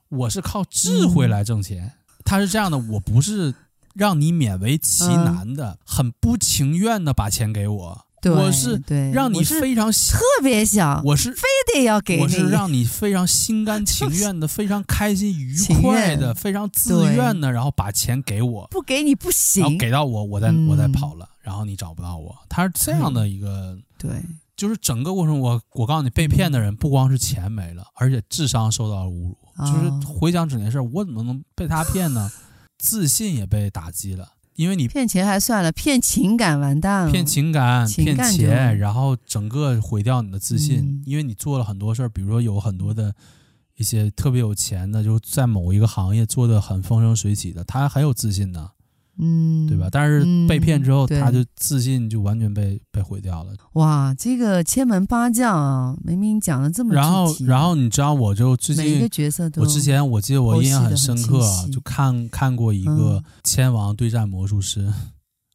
我是靠智慧来挣钱，嗯、他是这样的，我不是让你勉为其难的，嗯、很不情愿的把钱给我。对我是让你非常特别想，我是非得要给你，我是让你非常心甘情愿的，非常开心愉快的，非常自愿的，然后把钱给我，不给你不行，然后给到我，我再我再跑了，然后你找不到我，他是这样的一个，对，就是整个过程，我我告诉你，被骗的人不光是钱没了，而且智商受到了侮辱，就是回想整件事，我怎么能被他骗呢？(laughs) 自信也被打击了。因为你骗钱还算了，骗情感完蛋了。骗情感，骗钱，然后整个毁掉你的自信。嗯、因为你做了很多事儿，比如说有很多的一些特别有钱的，就在某一个行业做的很风生水起的，他很有自信的，嗯，对吧？但是被骗之后，嗯、他就自信就完全被被毁掉了。哇，这个千门八将啊，明明讲了这么然后，然后你知道，我就最近每个角色都，我之前我记得我印象很深刻，就看看过一个千王对战魔术师。嗯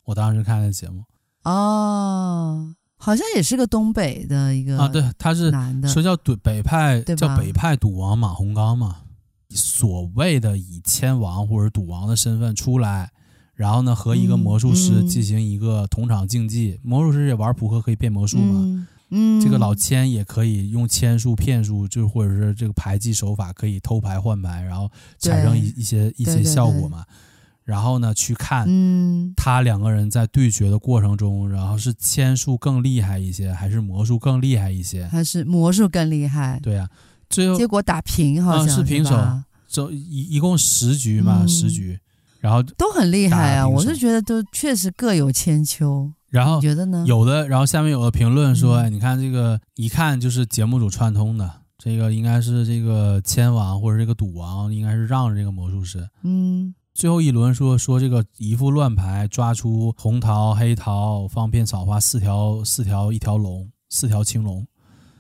我当时看的节目，哦，好像也是个东北的一个啊，对，他是男的，说叫北北派，叫北派赌王马洪刚嘛。所谓的以千王或者赌王的身份出来，然后呢和一个魔术师进行一个同场竞技，魔术师也玩扑克可以变魔术嘛，嗯，嗯。这个老千也可以用千术骗术，就或者是这个牌技手法可以偷牌换牌，然后产生一一些一些效果嘛。然后呢，去看他两个人在对决的过程中，嗯、然后是千术更厉害一些，还是魔术更厉害一些？还是魔术更厉害？对呀、啊，最后结果打平，好像、嗯、是平手，就一一共十局嘛，嗯、十局，然后都很厉害啊！我是觉得都确实各有千秋。然后你觉得呢？有的，然后下面有的评论说，嗯、你看这个一看就是节目组串通的，这个应该是这个千王或者这个赌王，应该是让着这个魔术师。嗯。最后一轮说说这个一副乱牌抓出红桃黑桃方片草花四条四条一条龙四条青龙，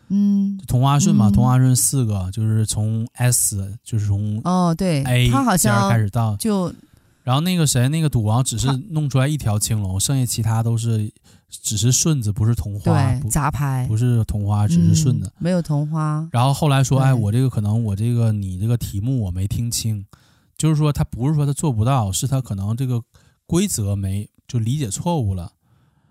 嗯，同花顺嘛，同花顺四个就是从 S 就是从哦对 A 他好像开始到就，然后那个谁那个赌王只是弄出来一条青龙，剩下其他都是只是顺子，不是同花，对，杂牌。不是同花，只是顺子，嗯，没有同花。然后后来说，哎，我这个可能我这个你这个题目我没听清，就是说他不是说他做不到，是他可能这个规则没就理解错误了。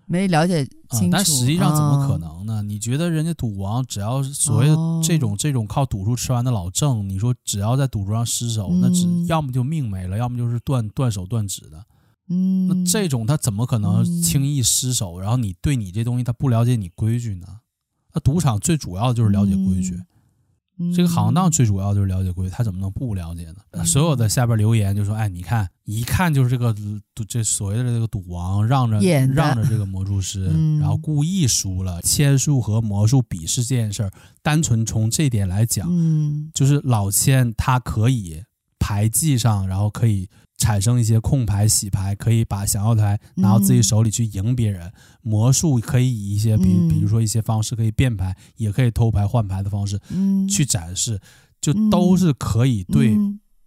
没了解清楚，嗯，但实际上怎么可能呢？哦、你觉得人家赌王只要所谓的这种、哦、这种靠赌注吃完的老郑，你说只要在赌桌上失手，嗯、那只要么就命没了，要么就是断断手断指的。嗯，那这种他怎么可能轻易失手？嗯、然后你对你这东西他不了解你规矩呢？那赌场最主要的就是了解规矩。嗯这个行当最主要就是了解规矩，他怎么能不了解呢？嗯、所有的下边留言就说：“哎，你看，一看就是这个赌这所谓的这个赌王让着让着这个魔术师，(laughs) 嗯、然后故意输了。签术和魔术比试这件事儿，单纯从这点来讲，嗯，就是老千他可以牌技上，然后可以。”产生一些控牌、洗牌，可以把想要的牌拿到自己手里去赢别人。嗯、魔术可以以一些，比如比如说一些方式，可以变牌，嗯、也可以偷牌换牌的方式，嗯。去展示，就都是可以对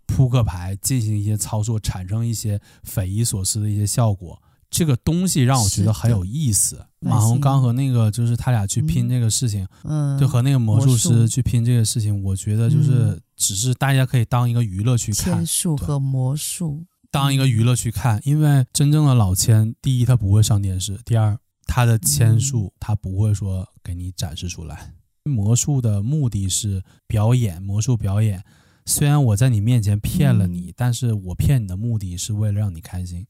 扑克牌进行一些操作，产生一些匪夷所思的一些效果。这个东西让我觉得很有意思。马洪刚和那个就是他俩去拼这个事情，嗯，就和那个魔术师去拼这个事情，我觉得就是只是大家可以当一个娱乐去看。和魔术，当一个娱乐去看，因为真正的老千，第一他不会上电视，第二他的签术他不会说给你展示出来。魔术的目的是表演，魔术表演。虽然我在你面前骗了你，但是我骗你的目的是为了让你开心。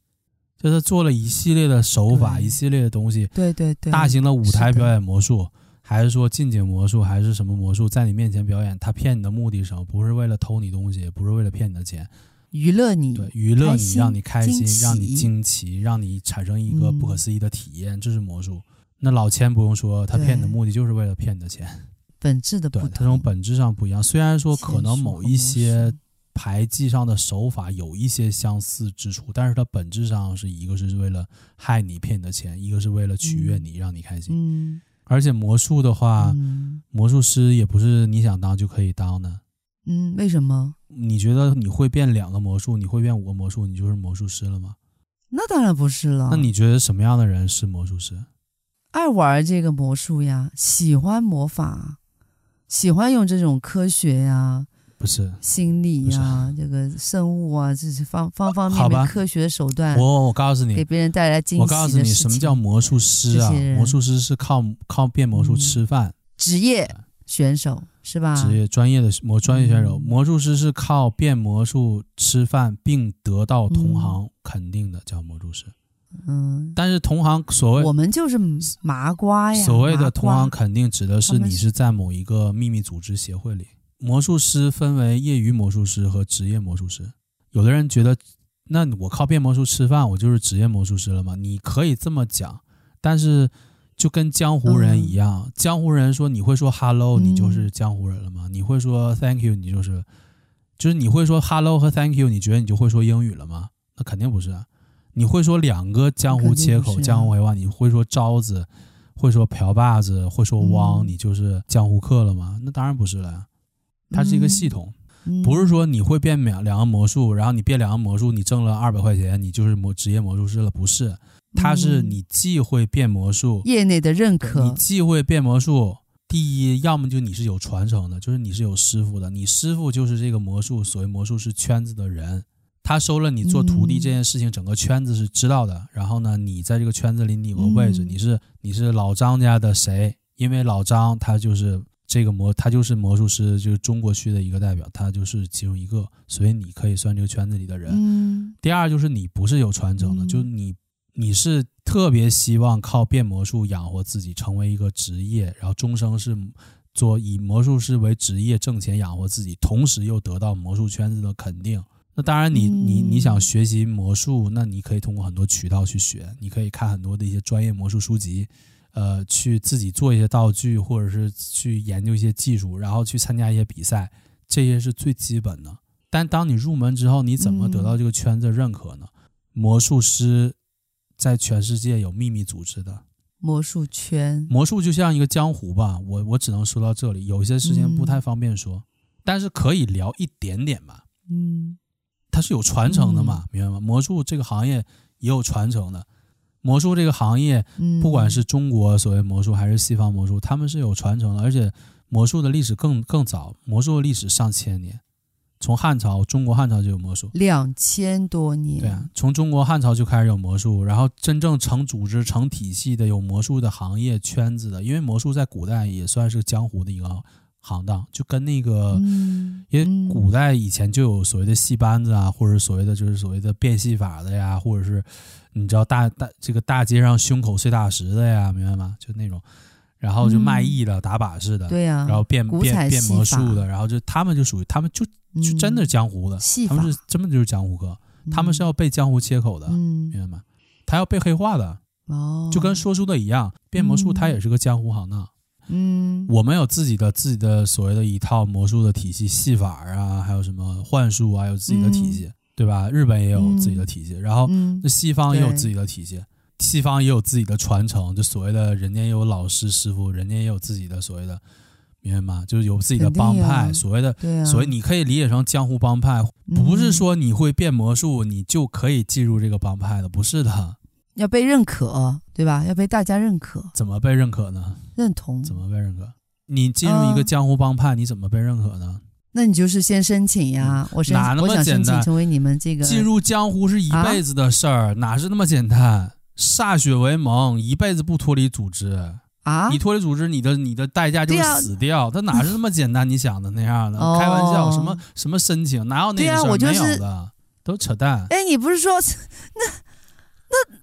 就是做了一系列的手法，一系列的东西，对对对，大型的舞台表演魔术，是还是说近景魔术，还是什么魔术，在你面前表演，他骗你的目的是什么？不是为了偷你东西，不是为了骗你的钱，娱乐你，对，娱乐你，让你开心，让你惊奇，让你产生一个不可思议的体验，嗯、这是魔术。那老千不用说，他骗你的目的就是为了骗你的钱，本质的不同，对，他从本质上不一样。虽然说可能某一些。牌技上的手法有一些相似之处，但是它本质上是一个是为了害你骗你的钱，一个是为了取悦你，嗯、让你开心。嗯，而且魔术的话，嗯、魔术师也不是你想当就可以当的。嗯，为什么？你觉得你会变两个魔术，你会变五个魔术，你就是魔术师了吗？那当然不是了。那你觉得什么样的人是魔术师？爱玩这个魔术呀，喜欢魔法，喜欢用这种科学呀。不是心理呀、啊，这个生物啊，这是方方方面面科学手段。我我告诉你，给别人带来惊喜。我告诉你，什么叫魔术师啊？魔术师是靠靠变魔术吃饭，嗯、职业选手是吧？职业专业的魔专业选手，嗯、魔术师是靠变魔术吃饭，并得到同行肯定的，嗯、叫魔术师。嗯，但是同行所谓我们就是麻瓜呀。所谓的同行肯定指的是你是在某一个秘密组织协会里。魔术师分为业余魔术师和职业魔术师。有的人觉得，那我靠变魔术吃饭，我就是职业魔术师了吗？你可以这么讲，但是就跟江湖人一样，嗯、江湖人说你会说 “hello”，你就是江湖人了吗？嗯、你会说 “thank you”，你就是，就是你会说 “hello” 和 “thank you”，你觉得你就会说英语了吗？那肯定不是。你会说两个江湖切口、江湖黑话，你会说招子，会说瓢把子，会说汪，嗯、你就是江湖客了吗？那当然不是了呀。它是一个系统，嗯、不是说你会变两两个魔术，然后你变两个魔术，你挣了二百块钱，你就是魔职业魔术师了。不是，它是你既会变魔术，业内的认可，你既会变魔术。第一，要么就你是有传承的，就是你是有师傅的，你师傅就是这个魔术所谓魔术师圈子的人，他收了你做徒弟这件事情，整个圈子是知道的。然后呢，你在这个圈子里你有个位置，你是你是老张家的谁？因为老张他就是。这个魔他就是魔术师，就是中国区的一个代表，他就是其中一个，所以你可以算这个圈子里的人。嗯、第二就是你不是有传承的，嗯、就你你是特别希望靠变魔术养活自己，成为一个职业，然后终生是做以魔术师为职业挣钱养活自己，同时又得到魔术圈子的肯定。那当然你，你你你想学习魔术，那你可以通过很多渠道去学，你可以看很多的一些专业魔术书籍。呃，去自己做一些道具，或者是去研究一些技术，然后去参加一些比赛，这些是最基本的。但当你入门之后，你怎么得到这个圈子认可呢？嗯、魔术师在全世界有秘密组织的魔术圈，魔术就像一个江湖吧。我我只能说到这里，有些事情不太方便说，嗯、但是可以聊一点点吧。嗯，它是有传承的嘛，嗯、明白吗？魔术这个行业也有传承的。魔术这个行业，嗯，不管是中国所谓魔术还是西方魔术，他们是有传承的，而且魔术的历史更更早，魔术的历史上千年，从汉朝，中国汉朝就有魔术，两千多年。对啊，从中国汉朝就开始有魔术，然后真正成组织、成体系的有魔术的行业圈子的，因为魔术在古代也算是江湖的一个。行当就跟那个，因为古代以前就有所谓的戏班子啊，或者所谓的就是所谓的变戏法的呀，或者是你知道大大这个大街上胸口碎大石的呀，明白吗？就那种，然后就卖艺的、打把式的，对呀，然后变变变魔术的，然后就他们就属于他们就就真的是江湖的，他们是真的就是江湖客，他们是要被江湖切口的，明白吗？他要被黑化的，哦，就跟说书的一样，变魔术他也是个江湖行当。嗯，我们有自己的自己的所谓的一套魔术的体系，戏法啊，还有什么幻术啊，有自己的体系，嗯、对吧？日本也有自己的体系，嗯、然后那西方也有自己的体系，嗯、西方也有自己的传承，就所谓的人家也有老师师傅，人家也有自己的所谓的，明白吗？就是有自己的帮派，所谓的，对啊、所以你可以理解成江湖帮派，不是说你会变魔术，你就可以进入这个帮派的，不是的。要被认可，对吧？要被大家认可。怎么被认可呢？认同。怎么被认可？你进入一个江湖帮派，你怎么被认可呢？那你就是先申请呀。我申，哪那么简单？我想申请成为你们这个。进入江湖是一辈子的事儿，哪是那么简单？歃血为盟，一辈子不脱离组织啊！你脱离组织，你的你的代价就是死掉。他哪是那么简单？你想的那样的？(laughs) 开玩笑，什么什么申请？哪有那个事儿？没有的，都扯淡。哎，你不是说 (laughs) 那？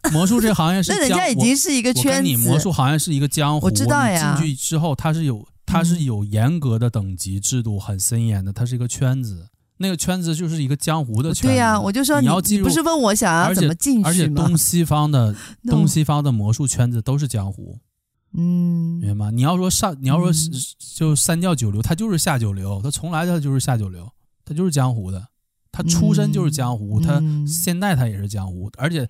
那魔术这行业是 (laughs) 那人家已经是一个圈子。你魔术行业是一个江湖，我知道呀。进去之后，它是有它是有严格的等级制度，很森严的。它是一个圈子，那个圈子就是一个江湖的圈子。对呀，我就说你要进入，不是问我想要怎么进去吗？而且东西方的东西方的魔术圈子都是江湖，嗯，明白吗？你要说上，你要说就三教九流，他就是下九流，他从来他就是下九流，他就是江湖的，他出身就是江湖，他现在他也是江湖，而且。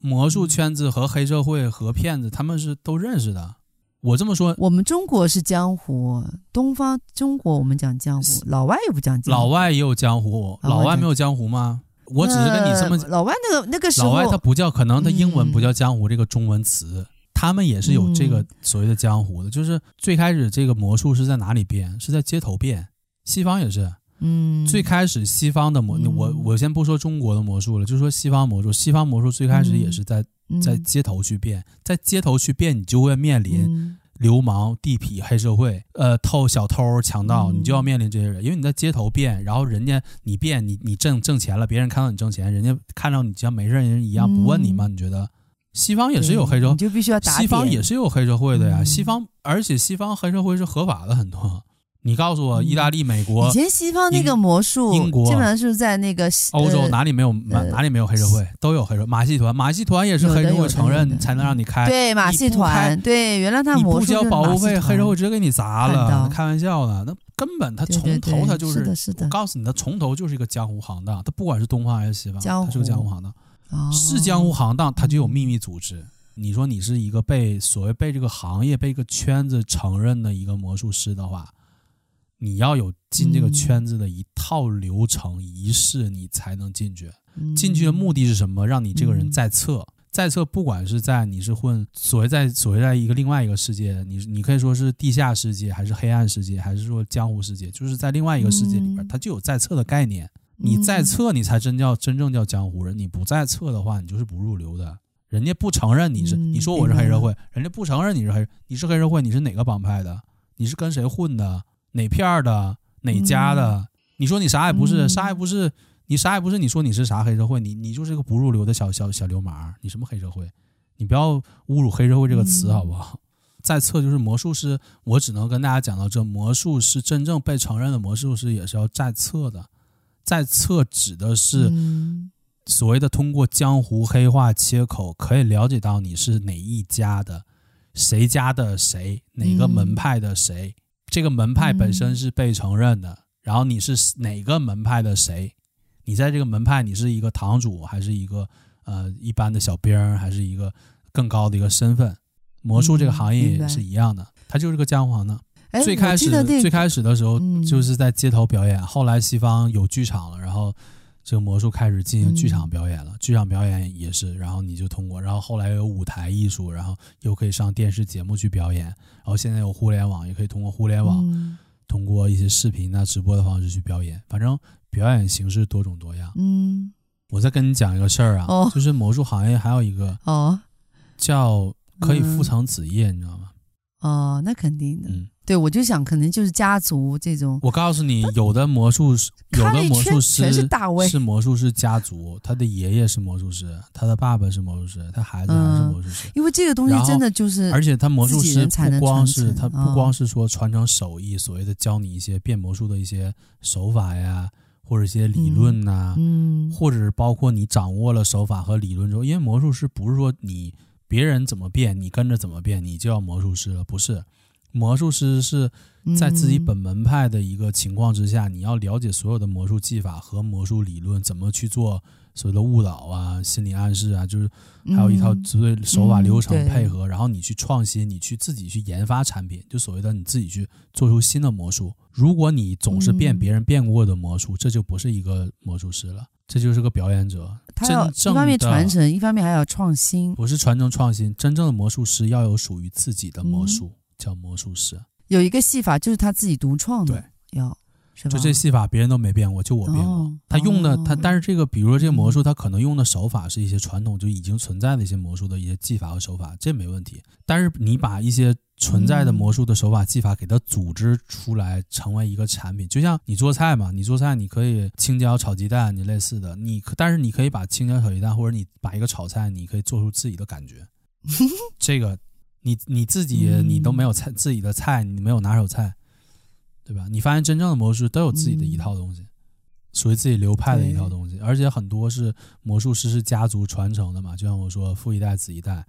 魔术圈子和黑社会和骗子，他们是都认识的。我这么说，我们中国是江湖，东方中国我们讲江湖，老外也不讲江湖。老外也有江湖，老外没有江湖吗？我只是跟你这么。老外那个那个时候，老外他不叫，可能他英文不叫江湖这个中文词，他们也是有这个所谓的江湖的。就是最开始这个魔术是在哪里变？是在街头变，西方也是。嗯，最开始西方的魔，嗯、我我先不说中国的魔术了，就说西方魔术。西方魔术最开始也是在、嗯、在街头去变，在街头去变，你就会面临流氓、地痞、黑社会，呃，偷小偷、强盗，你就要面临这些人，因为你在街头变，然后人家你变，你你挣挣钱了，别人看到你挣钱，人家看到你像没事人一样，不问你吗？你觉得？西方也是有黑社会，你就必须要打。西方也是有黑社会的呀，西方，而且西方黑社会是合法的很多。你告诉我，意大利、美国、以前西方那个魔术，英国基本上是在那个欧洲哪里没有哪哪里没有黑社会，都有黑社会。马戏团，马戏团也是黑社会承认才能让你开。对，马戏团，对，原来他魔术你不交保护费，黑社会直接给你砸了。开玩笑呢，那根本他从头他就是，我告诉你，他从头就是一个江湖行当。他不管是东方还是西方，他是个江湖行当。是江湖行当，它就有秘密组织。你说你是一个被所谓被这个行业被一个圈子承认的一个魔术师的话。你要有进这个圈子的一套流程仪式，你才能进去。进去的目的是什么？让你这个人在册，在册，不管是在你是混所谓在所谓在一个另外一个世界，你你可以说是地下世界，还是黑暗世界，还是说江湖世界，就是在另外一个世界里边，它就有在册的概念。你在册，你才真叫真正叫江湖人。你不在册的话，你就是不入流的。人家不承认你是，你说我是黑社会，人家不承认你是黑，你是黑社会，你是哪个帮派的？你是跟谁混的？哪片的哪家的？嗯、你说你啥也不是，啥也不是，你啥也不是。你说你是啥黑社会？你你就是个不入流的小小小流氓。你什么黑社会？你不要侮辱黑社会这个词好不好？嗯、在册就是魔术师，我只能跟大家讲到这。魔术师真正被承认的魔术师也是要在册的，在册指的是所谓的通过江湖黑化切口，可以了解到你是哪一家的，谁家的谁，哪个门派的谁。嗯这个门派本身是被承认的，嗯、然后你是哪个门派的谁？你在这个门派，你是一个堂主，还是一个呃一般的小兵，还是一个更高的一个身份？魔术这个行业也是一样的，它就是个江湖行当。最开始、那个、最开始的时候就是在街头表演，嗯、后来西方有剧场了，然后这个魔术开始进行剧场表演了，嗯、剧场表演也是，然后你就通过，然后后来有舞台艺术，然后又可以上电视节目去表演，然后现在有互联网，也可以通过互联网，嗯、通过一些视频啊、直播的方式去表演，反正表演形式多种多样。嗯，我再跟你讲一个事儿啊，哦、就是魔术行业还有一个哦，叫可以父承子业，嗯、你知道吗？哦，那肯定的。嗯。对，我就想可能就是家族这种。我告诉你，有的魔术师，有的魔术师是大 V，是魔术师家族，他的爷爷是魔术师，他的爸爸是魔术师，他孩子还是魔术师。嗯、因为这个东西真的就是，而且他魔术师不光是他不光是说传承手艺，哦、所谓的教你一些变魔术的一些手法呀，或者一些理论呐、啊，嗯，或者是包括你掌握了手法和理论之后，因为魔术师不是说你别人怎么变，你跟着怎么变，你就要魔术师了，不是。魔术师是在自己本门派的一个情况之下，嗯、你要了解所有的魔术技法和魔术理论，怎么去做所谓的误导啊、心理暗示啊，就是还有一套所谓手法流程配合，嗯嗯、然后你去创新，你去自己去研发产品，就所谓的你自己去做出新的魔术。如果你总是变别人变过的魔术，嗯、这就不是一个魔术师了，这就是个表演者。他要一方面传承，一方面还要创新。不是传承创新，真正的魔术师要有属于自己的魔术。嗯叫魔术师，有一个戏法就是他自己独创的，对，要是吧？就这戏法别人都没变过，就我变过。哦、他用的他，但是这个，比如说这个魔术，嗯、他可能用的手法是一些传统就已经存在的一些魔术的一些技法和手法，这没问题。但是你把一些存在的魔术的手法技法给它组织出来，成为一个产品，就像你做菜嘛，你做菜你可以青椒炒鸡蛋，你类似的，你但是你可以把青椒炒鸡蛋，或者你把一个炒菜，你可以做出自己的感觉，(laughs) 这个。你你自己你都没有菜，自己的菜，你没有拿手菜，对吧？你发现真正的魔术都有自己的一套东西，属于自己流派的一套东西，而且很多是魔术师是家族传承的嘛。就像我说，父一代子一代，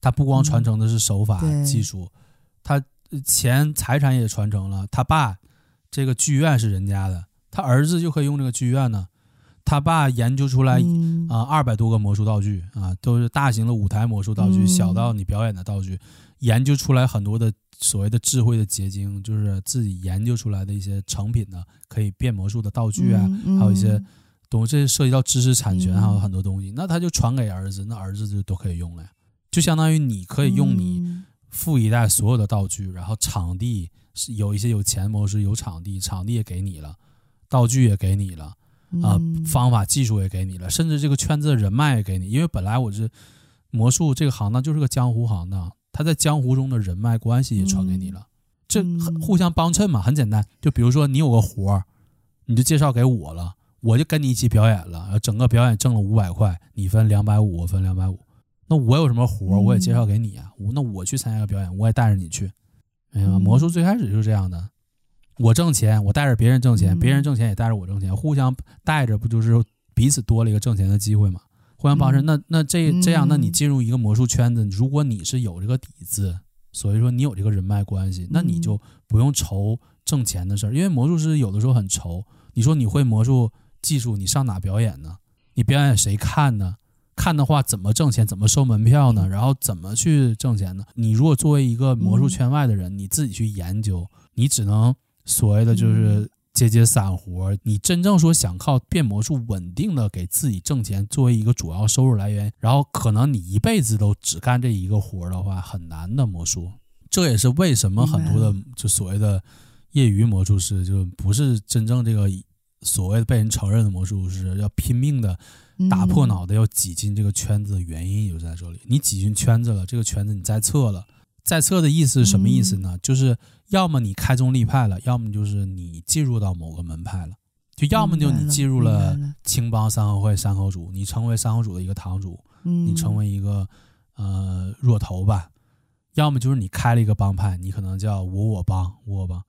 他不光传承的是手法技术，他钱财产也传承了。他爸这个剧院是人家的，他儿子就可以用这个剧院呢。他爸研究出来啊，二百多个魔术道具啊，都是大型的舞台魔术道具，小到你表演的道具，研究出来很多的所谓的智慧的结晶，就是自己研究出来的一些成品呢，可以变魔术的道具啊，还有一些东西，这涉及到知识产权，还有很多东西，那他就传给儿子，那儿子就都可以用了呀，就相当于你可以用你富一代所有的道具，然后场地是有一些有钱魔术有场地，场地也给你了，道具也给你了。啊，方法技术也给你了，甚至这个圈子的人脉也给你，因为本来我是魔术这个行当就是个江湖行当，他在江湖中的人脉关系也传给你了，这互相帮衬嘛，很简单。就比如说你有个活儿，你就介绍给我了，我就跟你一起表演了，整个表演挣了五百块，你分两百五，我分两百五。那我有什么活儿，我也介绍给你啊，那我去参加个表演，我也带着你去，明白吗？魔术最开始就是这样的。我挣钱，我带着别人挣钱，别人挣钱也带着我挣钱，互相带着，不就是彼此多了一个挣钱的机会吗？互相帮衬。那那这这样，那你进入一个魔术圈子，如果你是有这个底子，所以说你有这个人脉关系，那你就不用愁挣钱的事儿。因为魔术师有的时候很愁，你说你会魔术技术，你上哪表演呢？你表演谁看呢？看的话怎么挣钱？怎么收门票呢？然后怎么去挣钱呢？你如果作为一个魔术圈外的人，你自己去研究，你只能。所谓的就是接接散活，你真正说想靠变魔术稳定的给自己挣钱作为一个主要收入来源，然后可能你一辈子都只干这一个活的话，很难的魔术。这也是为什么很多的就所谓的业余魔术师就不是真正这个所谓的被人承认的魔术师，要拼命的打破脑袋要挤进这个圈子的原因就在这里。你挤进圈子了，这个圈子你再测了。在测的意思是什么意思呢？嗯、就是要么你开宗立派了，要么就是你进入到某个门派了，就要么就你进入了青帮三合会山口组，你成为三合组的一个堂主，嗯、你成为一个呃弱头吧，要么就是你开了一个帮派，你可能叫我我帮我我帮。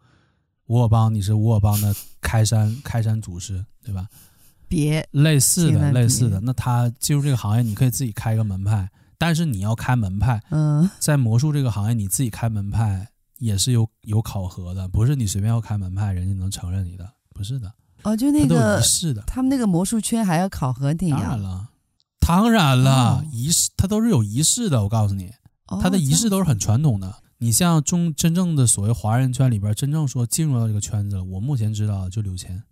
我我帮，你是我我帮的开山 (laughs) 开山祖师，对吧？别类似的类似的，那他进入这个行业，你可以自己开一个门派。但是你要开门派，嗯，在魔术这个行业，你自己开门派也是有有考核的，不是你随便要开门派，人家能承认你的，不是的。哦，就那个仪式的，他们那个魔术圈还要考核你呀？当然了，当然了，仪式他都是有仪式的，我告诉你，他的仪式都是很传统的。你像中真正的所谓华人圈里边，真正说进入到这个圈子了，我目前知道就刘谦。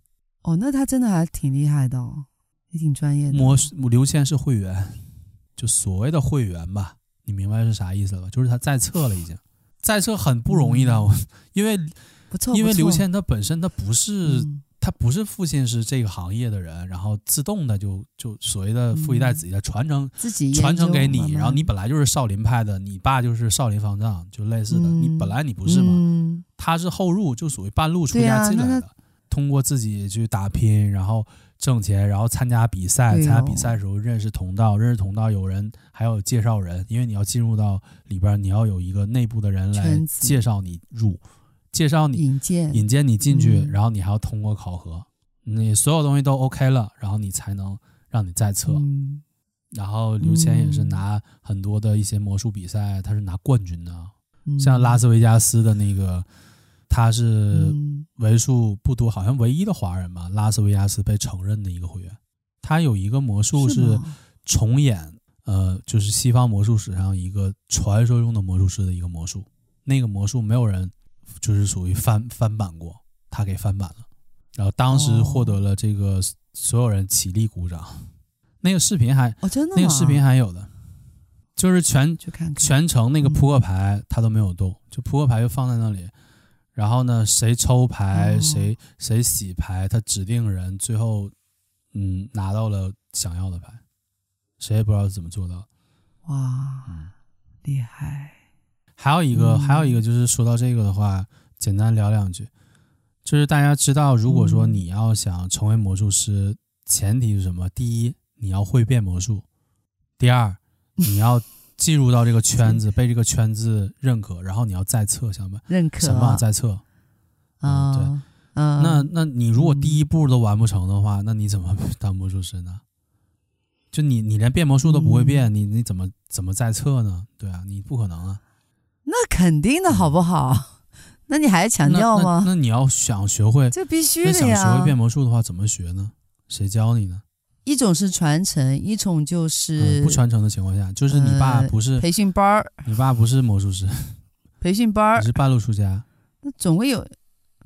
哦，那他真的还挺厉害的哦。也挺专业的。魔刘谦是会员，就所谓的会员吧，你明白是啥意思了吧？就是他在册了，已经在这很不容易的，嗯、(laughs) 因为不错，因为刘谦他本身他不是。嗯。他不是父亲是这个行业的人，然后自动的就就所谓的父一代子一代传承，自己传承给你，然后你本来就是少林派的，你爸就是少林方丈，就类似的，嗯、你本来你不是嘛，嗯、他是后入，就属于半路出家进来的，通过自己去打拼，然后挣钱，然后参加比赛，参加比赛的时候认识同道，认识同道有人还有介绍人，因为你要进入到里边，你要有一个内部的人来介绍你入。介绍你引荐引荐你进去，嗯，然后你还要通过考核，你所有东西都 OK 了，然后你才能让你再测。嗯、然后刘谦也是拿很多的一些魔术比赛，他是拿冠军的，嗯。像拉斯维加斯的那个，他是为数不多，好像唯一的华人吧。拉斯维加斯被承认的一个会员，他有一个魔术是重演，呃，就是西方魔术史上一个传说中的魔术师的一个魔术，那个魔术没有人。就是属于翻翻版过，他给翻版了，然后当时获得了这个所有人起立鼓掌。哦、那个视频还哦，真的那个视频还有的，就是全全程那个扑克牌他都没有动，嗯、就扑克牌就放在那里，然后呢，谁抽牌、哦、谁谁洗牌，他指定人最后嗯拿到了想要的牌，谁也不知道怎么做到。哇，厉害！还有一个，还有一个就是说到这个的话，简单聊两句，就是大家知道，如果说你要想成为魔术师，前提是什么？第一，你要会变魔术；第二，你要进入到这个圈子，被这个圈子认可，然后你要再测，想办法认可，想办法在册。嗯，对，嗯，那那你如果第一步都完不成的话，那你怎么 (laughs) 当魔术师呢？就你你连变魔术都不会变，你你怎么怎么再测呢？对啊，你不可能啊。那肯定的好不好？那你还强调吗？那，那，那你要想学会，这必须的呀。想学会变魔术的话，怎么学呢？谁教你呢？一种是传承，一种就是、嗯、不传承的情况下，就是你爸不是、呃、培训班儿，你爸不是魔术师，培训班儿，你是半路出家。那总会有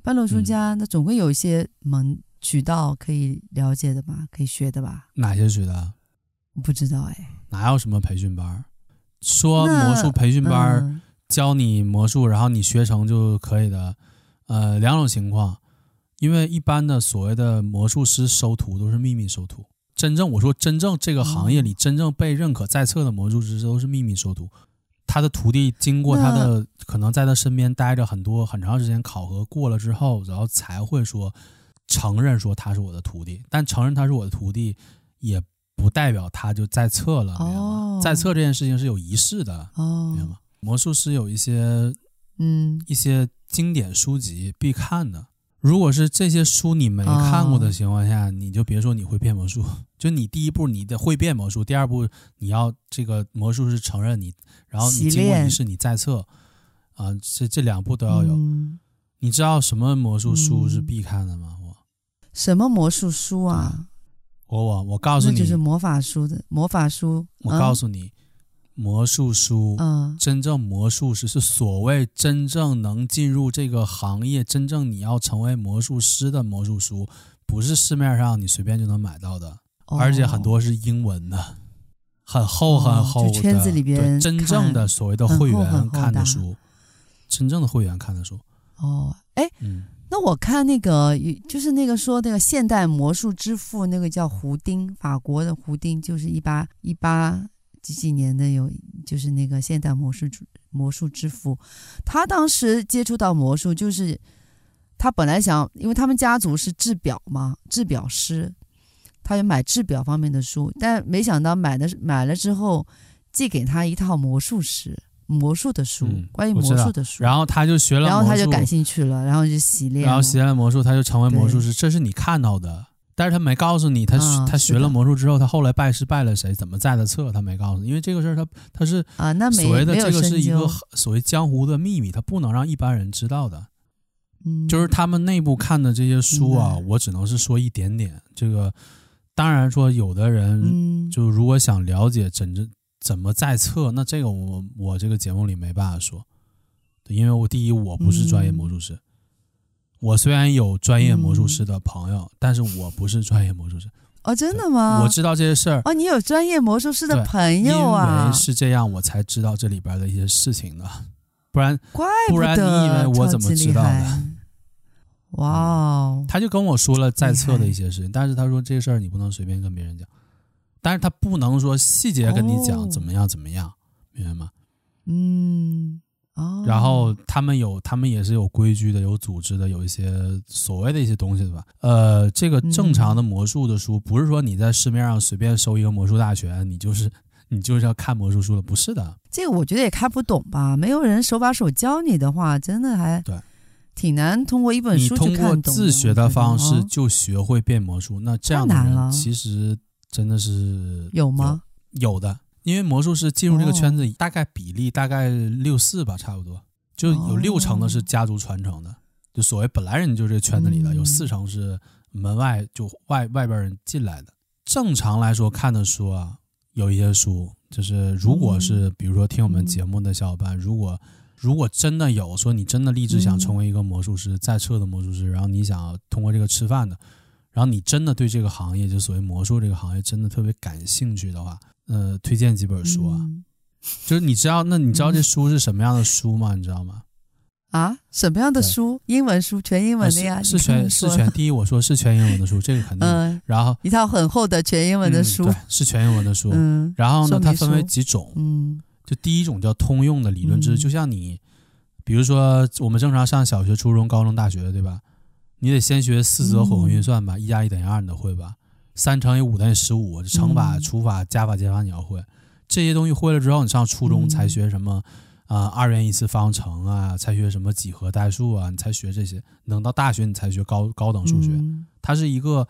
半路出家、嗯，那总会有一些门渠道可以了解的吧，可以学的吧？哪些渠道？我不知道哎。哪有什么培训班儿？说魔术培训班儿。教你魔术，然后你学成就可以的。呃，两种情况，因为一般的所谓的魔术师收徒都是秘密收徒。真正我说真正这个行业里真正被认可在册的魔术师都是秘密收徒。他的徒弟经过他的可能在他身边待着很多很长时间考核过了之后，然后才会说承认说他是我的徒弟。但承认他是我的徒弟，也不代表他就在册了。哦，在册这件事情是有仪式的。哦，明白吗？魔术师有一些，嗯，一些经典书籍必看的。如果是这些书你没看过的情况下，哦、你就别说你会变魔术。(laughs) 就你第一步你得会变魔术，第二步你要这个魔术师承认你，然后你经过仪式你在册，啊，这这两步都要有、嗯。你知道什么魔术书是必看的吗？我、嗯、什么魔术书啊？我我我告诉你，就是魔法书的魔法书。我告诉你。嗯魔术书，嗯，真正魔术师是所谓真正能进入这个行业，真正你要成为魔术师的魔术书，不是市面上你随便就能买到的，哦、而且很多是英文的，很厚很厚的，哦、圈子里边真正的所谓的会员看的书，真正的会员看的书。哦，哎，嗯，那我看那个就是那个说那个现代魔术之父，那个叫胡丁，法国的胡丁，就是一八一八。几几年的有，就是那个现代魔术魔术之父，他当时接触到魔术，就是他本来想，因为他们家族是制表嘛，制表师，他就买制表方面的书，但没想到买的买了之后，寄给他一套魔术师魔术的书，嗯，关于魔术的书，然后他就学了，然后他就感兴趣了，然后就习练，然后习练了魔术，他就成为魔术师，这是你看到的。但是他没告诉你，他、嗯、他学了魔术之后，他后来拜师拜了谁，怎么在的册，他没告诉你，因为这个事儿他他是啊，那所谓的这个是一个所谓江湖的秘密，他不能让一般人知道的。嗯，就是他们内部看的这些书啊，我只能是说一点点。这个当然说，有的人就如果想了解怎怎怎么在册，那这个我我这个节目里没办法说，因为我第一我不是专业魔术师。我虽然有专业魔术师的朋友，嗯，但是我不是专业魔术师。哦，真的吗？我知道这些事儿。哦，你有专业魔术师的朋友啊？因为是这样，我才知道这里边的一些事情的，不然，怪不然你以为我怎么知道的？哇哦！他就跟我说了在册的一些事情，但是他说这事儿你不能随便跟别人讲，但是他不能说细节跟你讲怎么样怎么样，哦、明白吗？嗯。哦，然后他们有，他们也是有规矩的，有组织的，有一些所谓的一些东西的吧。呃，这个正常的魔术的书，不是说你在市面上随便搜一个魔术大全，你就是 (laughs) 你就是要看魔术书了，不是的。这个我觉得也看不懂吧？没有人手把手教你的话，真的还对，挺难通过一本书通过自学的方式就学会变魔术，那这样的人其实真的是有吗？有的。因为魔术师进入这个圈子，大概比例大概六四吧，差不多，就有六成的是家族传承的，就所谓本来人就这圈子里的，有四成是门外就外外边人进来的。正常来说看的书啊，有一些书就是，如果是比如说听我们节目的小伙伴，如果如果真的有说你真的立志想成为一个魔术师，在册的魔术师，然后你想通过这个吃饭的，然后你真的对这个行业就所谓魔术这个行业真的特别感兴趣的话。呃，推荐几本书啊，嗯、(laughs) 就是你知道，那你知道这书是什么样的书吗？嗯、你知道吗？啊，什么样的书？英文书，全英文的呀？是全是全。第一，我说是全英文的书，这个肯定。嗯。然后一套很厚的全英文的书，嗯、对，是全英文的书。嗯。然后呢，它分为几种。嗯。就第一种叫通用的理论知识，嗯、就像你，比如说我们正常上小学、初中、高中、大学，对吧？你得先学四则混合运算吧，一加一等于二，你都会吧？三乘以五等于十五，乘法、除法、加法、减法你要会，这些东西会了之后，你上初中才学什么啊、呃、二元一次方程啊，才学什么几何代数啊，你才学这些。等到大学你才学高高等数学，它是一个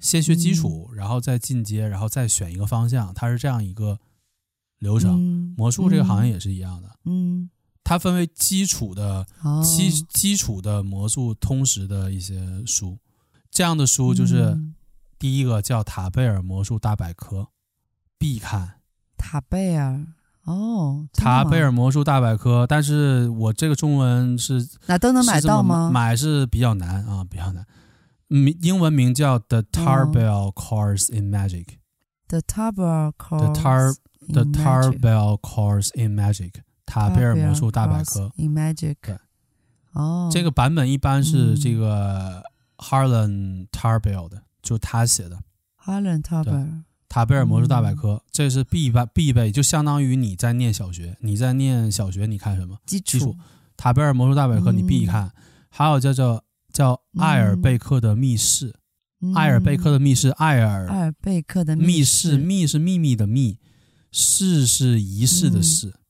先学基础，然后再进阶，然后再选一个方向，它是这样一个流程。魔术这个行业也是一样的，嗯，它分为基础的基基础的魔术通识的一些书，这样的书就是。第一个叫塔贝尔魔术大百科，必看。塔贝尔哦，塔贝尔魔术大百科，但是我这个中文是哪都能买到吗？买是比较难啊，比较难。名英文名叫 The Tarbell Course in Magic。The Tarbell Course。The Tar The Tarbell Course in Magic。塔贝尔魔术大百科。In Magic。对。哦。这个版本一般是这个 Harlan Tarbell 的。就他写的，哈伦塔贝尔塔贝尔魔术大百科，嗯、这是必备必备，就相当于你在念小学，你在念小学，你看什么？基础？塔贝尔魔术大百科你必看，嗯、还有叫做叫艾尔贝克的密室，嗯、艾尔贝克的密室，艾尔。艾尔贝克的密室，密是秘密的密，室是仪式的室，嗯、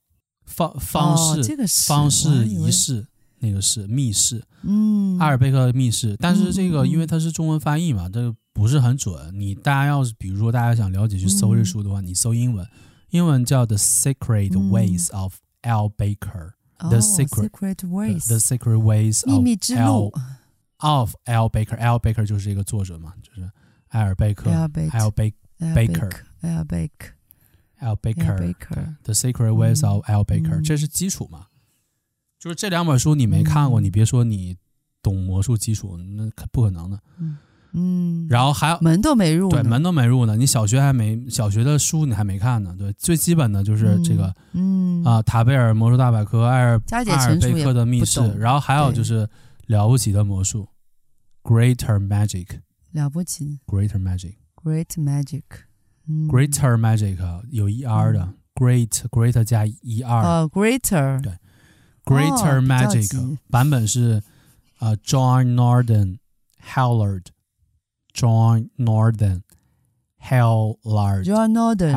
方方式、哦这个、方式仪式。那个是密室，嗯，艾尔贝克的密室，但是这个因为它是中文翻译嘛，这个不是很准。你大家要是比如说大家想了解去搜这书的话，你搜英文，英文叫 The Secret Ways of Al Secret Ways，The Secret Ways 秘密之路 of Al Baker，Al Baker 就是这个作者嘛，就是艾尔贝克，Al Baker，Al Baker，Al Baker，The Secret Ways of Al Baker，这是基础嘛。就是这两本书你没看过，嗯、你别说你懂魔术基础，那不可能的。嗯，然后还有门都没入，对，门都没入呢。你小学还没小学的书你还没看呢，对，最基本的就是这个，嗯啊，塔贝尔魔术大百科，艾尔艾尔贝克的密室，然后还有就是了不起的魔术，Greater Magic，了不起，Greater Magic，Great Magic，Greater Magic 有 E R 的，Great Greater 加 E R，哦，Greater，对。Greater Magic 版本是啊，John Norton Hallard，John Norton Hallard，John Norton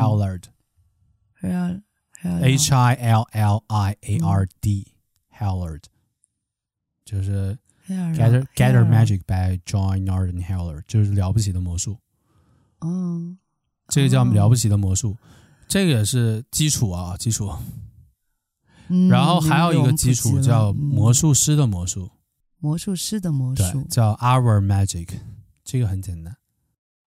Hallard，H I L L I A R D，Hallard，就是 Gather Gather Magic by John Norton Hallard，就是了不起的魔术。嗯，这个叫了不起的魔术，这个也是基础啊，基础。然后还有一个基础叫魔术师的魔术，魔术师的魔术叫 Our Magic， 这个很简单。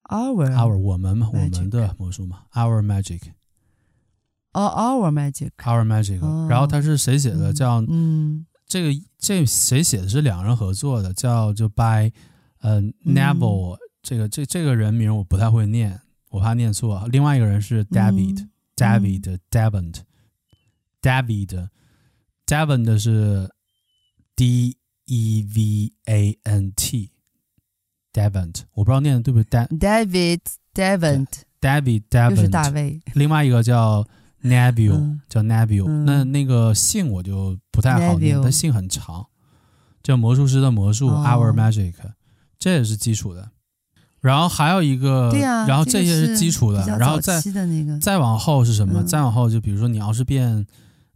Our Our 我们嘛，我们的魔术嘛，Our Magic。哦，Our Magic，Our Magic。然后它是谁写的？叫嗯，这个这谁写的是两人合作的，叫就 by 呃 Neville 这个这这个人名我不太会念，我怕念错。另外一个人是 David，David，David，David，David 是 D E V A N T，David，我不知道念的对不对。David，David，David，就是大卫。另外一个叫 Neville，叫 Neville。那那个姓我就不太好念，他姓很长，叫魔术师的魔术，Our Magic，这也是基础的。然后还有一个，对呀，然后这些是基础的，然后再再往后是什么？再往后就比如说你要是变，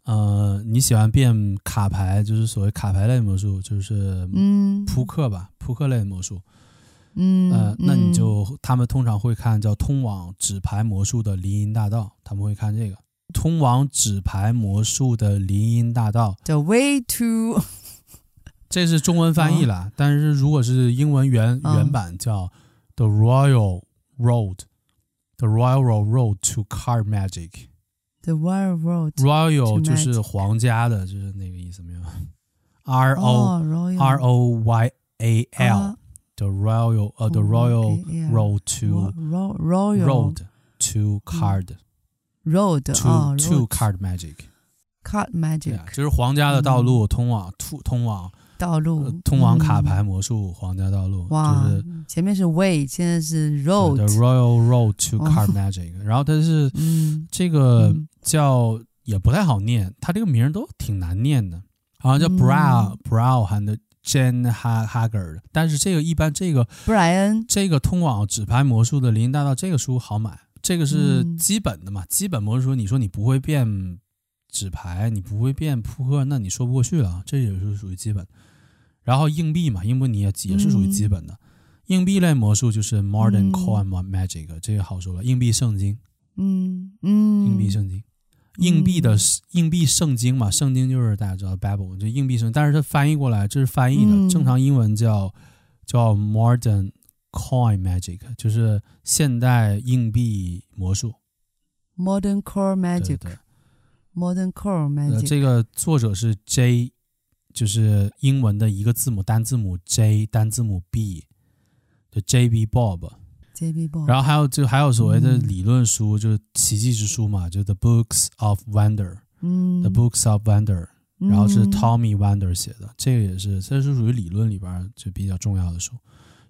呃，你喜欢变卡牌，就是所谓卡牌类魔术，就是嗯，扑克吧，扑克类魔术，嗯，呃，那你就他们通常会看叫通往纸牌魔术的林荫大道，他们会看这个通往纸牌魔术的林荫大道，The way to，(laughs) 这是中文翻译了，但是如果是英文原原版叫。The Royal Road, the Royal Road to Card Magic. The Royal Road. Royal 就是皇家的，就是那个意思没有？R O R O Y A L. The Royal, 呃，The Royal Road to Road to Card. Road to to Card Magic. Card Magic. 就是皇家的道路，通往通通往。道路通往卡牌魔术皇家道路，哇，就是前面是 way，现在是 road，The Royal Road to Card Magic。然后它是这个叫也不太好念，它这个名都挺难念的，好像叫 Brow Brow 和 Jen Haggard。但是这个一般这个 Brian 这个通往纸牌魔术的林荫大道这个书好买，这个是基本的嘛，基本魔术书。你说你不会变纸牌，你不会变扑克，那你说不过去了，这也是属于基本。然后硬币嘛，硬币你也也是属于基本的。嗯、硬币类魔术就是 Modern Coin Magic，、嗯、这个好说了。硬币圣经，嗯嗯，硬币圣经，硬币的硬币圣经嘛，圣经就是大家知道 Bible，就硬币圣经，但是它翻译过来这是翻译的，嗯、正常英文叫叫 Modern Coin Magic，就是现代硬币魔术。Modern Coin Magic，Modern Coin Magic，这个作者是 J。就是英文的一个字母单字母 J 单字母 B 就 J B Bob，J B Bob，然后还有就还有所谓的理论书，嗯、就是奇迹之书嘛，就 The Books of Wonder，嗯，The Books of Wonder，然后是 Tommy Wonder 写的，嗯、这个也是，这是属于理论里边就比较重要的书。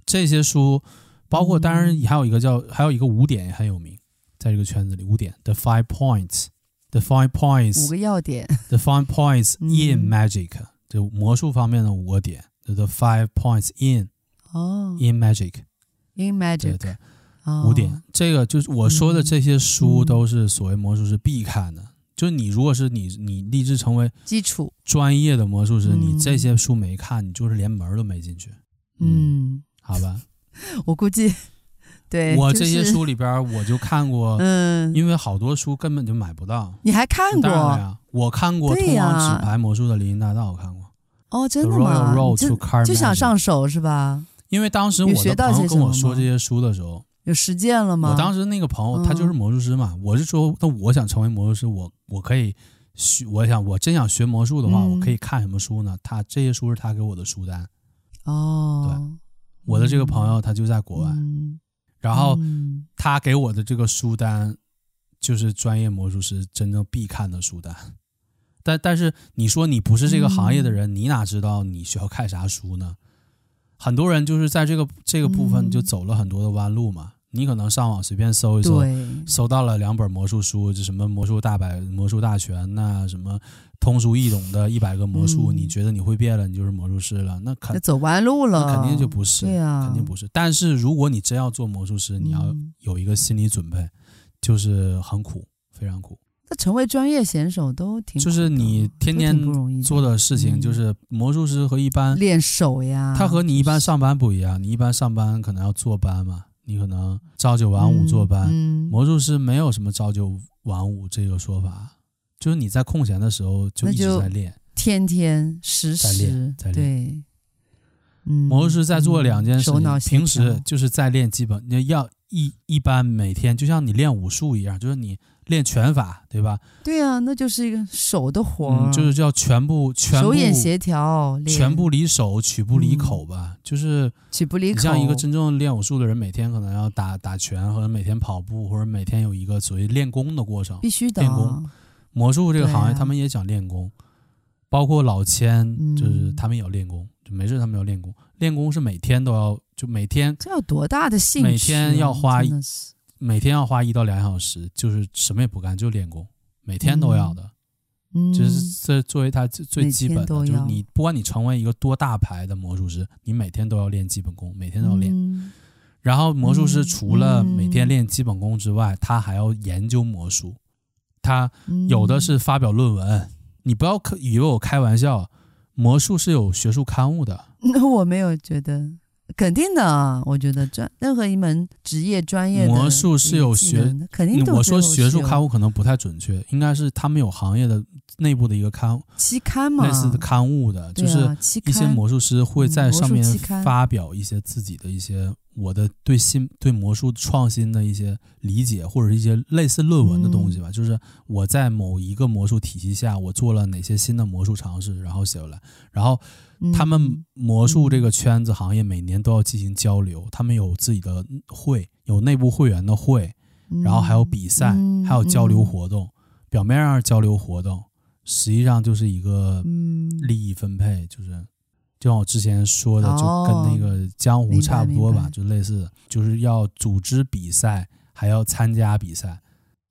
这些书包括当然还有一个叫还有一个五点也很有名，在这个圈子里五点 The Five Points，The Five Points，五个要点，The Five Points in Magic。嗯就魔术方面的五个点，the five points in，哦，in magic，对对，五点，这个就是我说的这些书都是所谓魔术师必看的。就你如果是你你立志成为基础专业的魔术师，你这些书没看，你就是连门都没进去。嗯，好吧，我估计，(laughs) 对我这些书里边我就看过，(laughs) 嗯，因为好多书根本就买不到。你还看过呀？我看过《通往纸牌魔术的林荫大道》，我看过。哦，真的吗？就就想上手是吧？因为当时我的朋友跟我说这些书的时候，有实践了吗？我当时那个朋友他就是魔术师嘛，我是说，那我想成为魔术师，我我可以学，我想我真想学魔术的话，我可以看什么书呢？他这些书是他给我的书单。哦，对，我的这个朋友他就在国外，然后他给我的这个书单就是专业魔术师真正必看的书单。但但是你说你不是这个行业的人，嗯、你哪知道你需要看啥书呢？很多人就是在这个这个部分就走了很多的弯路嘛。嗯、你可能上网随便搜一搜，搜到了两本魔术书，就什么魔术大百、魔术大全呐、啊，什么通俗易懂的一百个魔术，嗯、你觉得你会变了，你就是魔术师了？那肯走弯路了，那肯定就不是，对啊、肯定不是。但是如果你真要做魔术师，你要有一个心理准备，就是很苦，非常苦。那成为专业选手都挺就是你天天做的事情，就是魔术师和一般练手呀。他和你一般上班不一样，你一般上班可能要坐班嘛，你可能朝九晚五坐班。魔术师没有什么朝九晚五这个说法，就是你在空闲的时候就一直在练，天天时时在练在练。对，魔术师在做两件事情，平时就是在练基本，你要一一般每天就像你练武术一样，就是你练拳法，对吧？对啊，那就是一个手的活儿，嗯，就是叫全部全部手眼协调，全部离手，曲不离口吧？嗯、就是曲不离口。你像一个真正练武术的人，每天可能要打打拳，或者每天跑步，或者每天有一个所谓练功的过程，必须的。练功，魔术这个行业，啊、他们也讲练功，包括老千，嗯、就是他们也要练功，就没事他们要练功。练功是每天都要，就每天这有多大的兴趣、啊？每天要花一。每天要花一到两小时，就是什么也不干，就练功，每天都要的。嗯，就是这作为他最基本的，就是你不管你成为一个多大牌的魔术师，你每天都要练基本功，每天都要练。嗯、然后魔术师除了每天练基本功之外，嗯、他还要研究魔术。他有的是发表论文，嗯、你不要以为我开玩笑，魔术是有学术刊物的。(laughs) 那我没有觉得。肯定的啊，我觉得专任何一门职业专业的魔术是有学，肯定都我说学术刊物可能不太准确，应该是他们有行业的内部的一个刊期刊嘛，类似的刊物的，就是一些魔术师会在上面发表一些自己的一些我的对新对魔术创新的一些理解，或者是一些类似论文的东西吧。就是我在某一个魔术体系下，我做了哪些新的魔术尝试，然后写出来，然后。他们魔术这个圈子行业每年都要进行交流，他们有自己的会，有内部会员的会，然后还有比赛，还有交流活动。表面上是交流活动，实际上就是一个利益分配，就是就像我之前说的，就跟那个江湖差不多吧，就类似的，就是要组织比赛，还要参加比赛。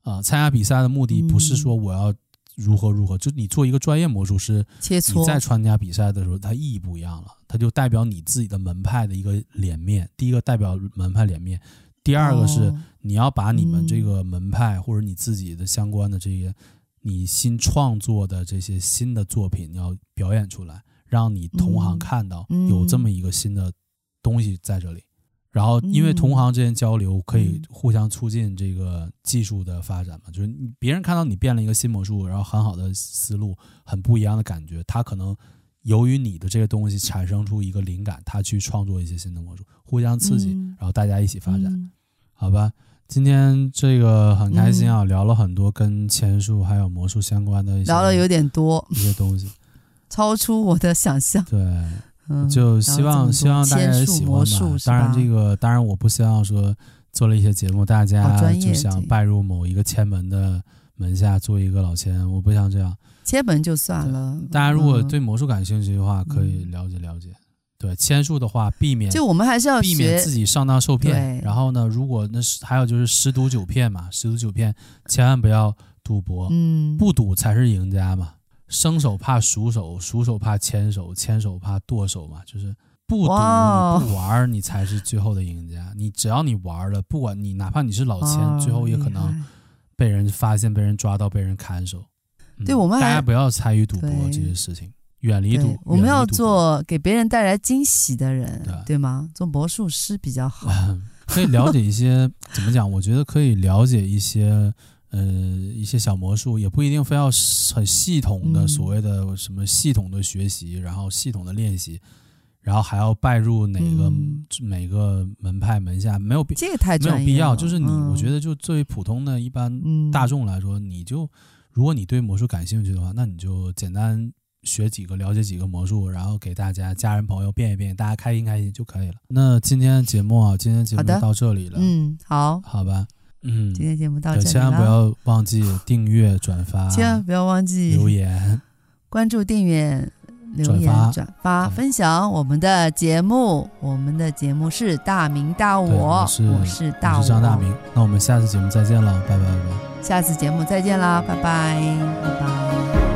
啊，参加比赛的目的不是说我要。如何如何？就你做一个专业魔术师，切，你在参加比赛的时候，它意义不一样了。它就代表你自己的门派的一个脸面。第一个代表门派脸面，第二个是你要把你们这个门派或者你自己的相关的这些你新创作的这些新的作品，你要表演出来，让你同行看到有这么一个新的东西在这里。然后，因为同行之间交流可以互相促进这个技术的发展嘛，嗯、就是别人看到你变了一个新魔术，然后很好的思路，很不一样的感觉，他可能由于你的这个东西产生出一个灵感，他去创作一些新的魔术，互相刺激，然后大家一起发展，嗯、好吧？今天这个很开心啊，嗯、聊了很多跟钱术还有魔术相关的一些，聊了有点多。一些东西，超出我的想象，对。就希望希望大家也喜欢吧。当然，这个当然我不希望说做了一些节目，大家就想拜入某一个千门的门下做一个老千，我不想这样。千门就算了。大家如果对魔术感兴趣的话，可以了解了解。对，签术的话，避免就我们还是要避免自己上当受骗。然后呢，如果那是还有就是十赌九骗嘛，十赌九骗，千万不要赌博。嗯，不赌才是赢家嘛。生手怕熟手，熟手怕牵手，牵手怕剁手嘛，就是不赌你不玩，你才是最后的赢家。你只要你玩了，不管你哪怕你是老千，最后也可能被人发现、被人抓到、被人砍手。对我们大家不要参与赌博这些事情，远离赌。我们要做给别人带来惊喜的人，对吗？做魔术师比较好，(laughs) 可以了解一些怎么讲？我觉得可以了解一些。呃，一些小魔术也不一定非要很系统的所谓的什么系统的学习，嗯、然后系统的练习，然后还要拜入哪个、嗯、每个门派门下，没有必这个太没有必要。就是你，嗯、我觉得就作为普通的一般大众来说，嗯、你就如果你对魔术感兴趣的话，那你就简单学几个，了解几个魔术，然后给大家家人朋友变一变，大家开心开心就可以了。那今天节目啊，今天节目到这里了，嗯，好，好吧。嗯，今天节目到这里了，千万不要忘记订阅、转发，千万不要忘记留言、关注、订阅、留言、转发、分享我们的节目。我们的节目是大明大我，我是我是大我，是张大明。那我们下次节目再见了，拜拜拜拜。下次节目再见啦，拜拜拜拜。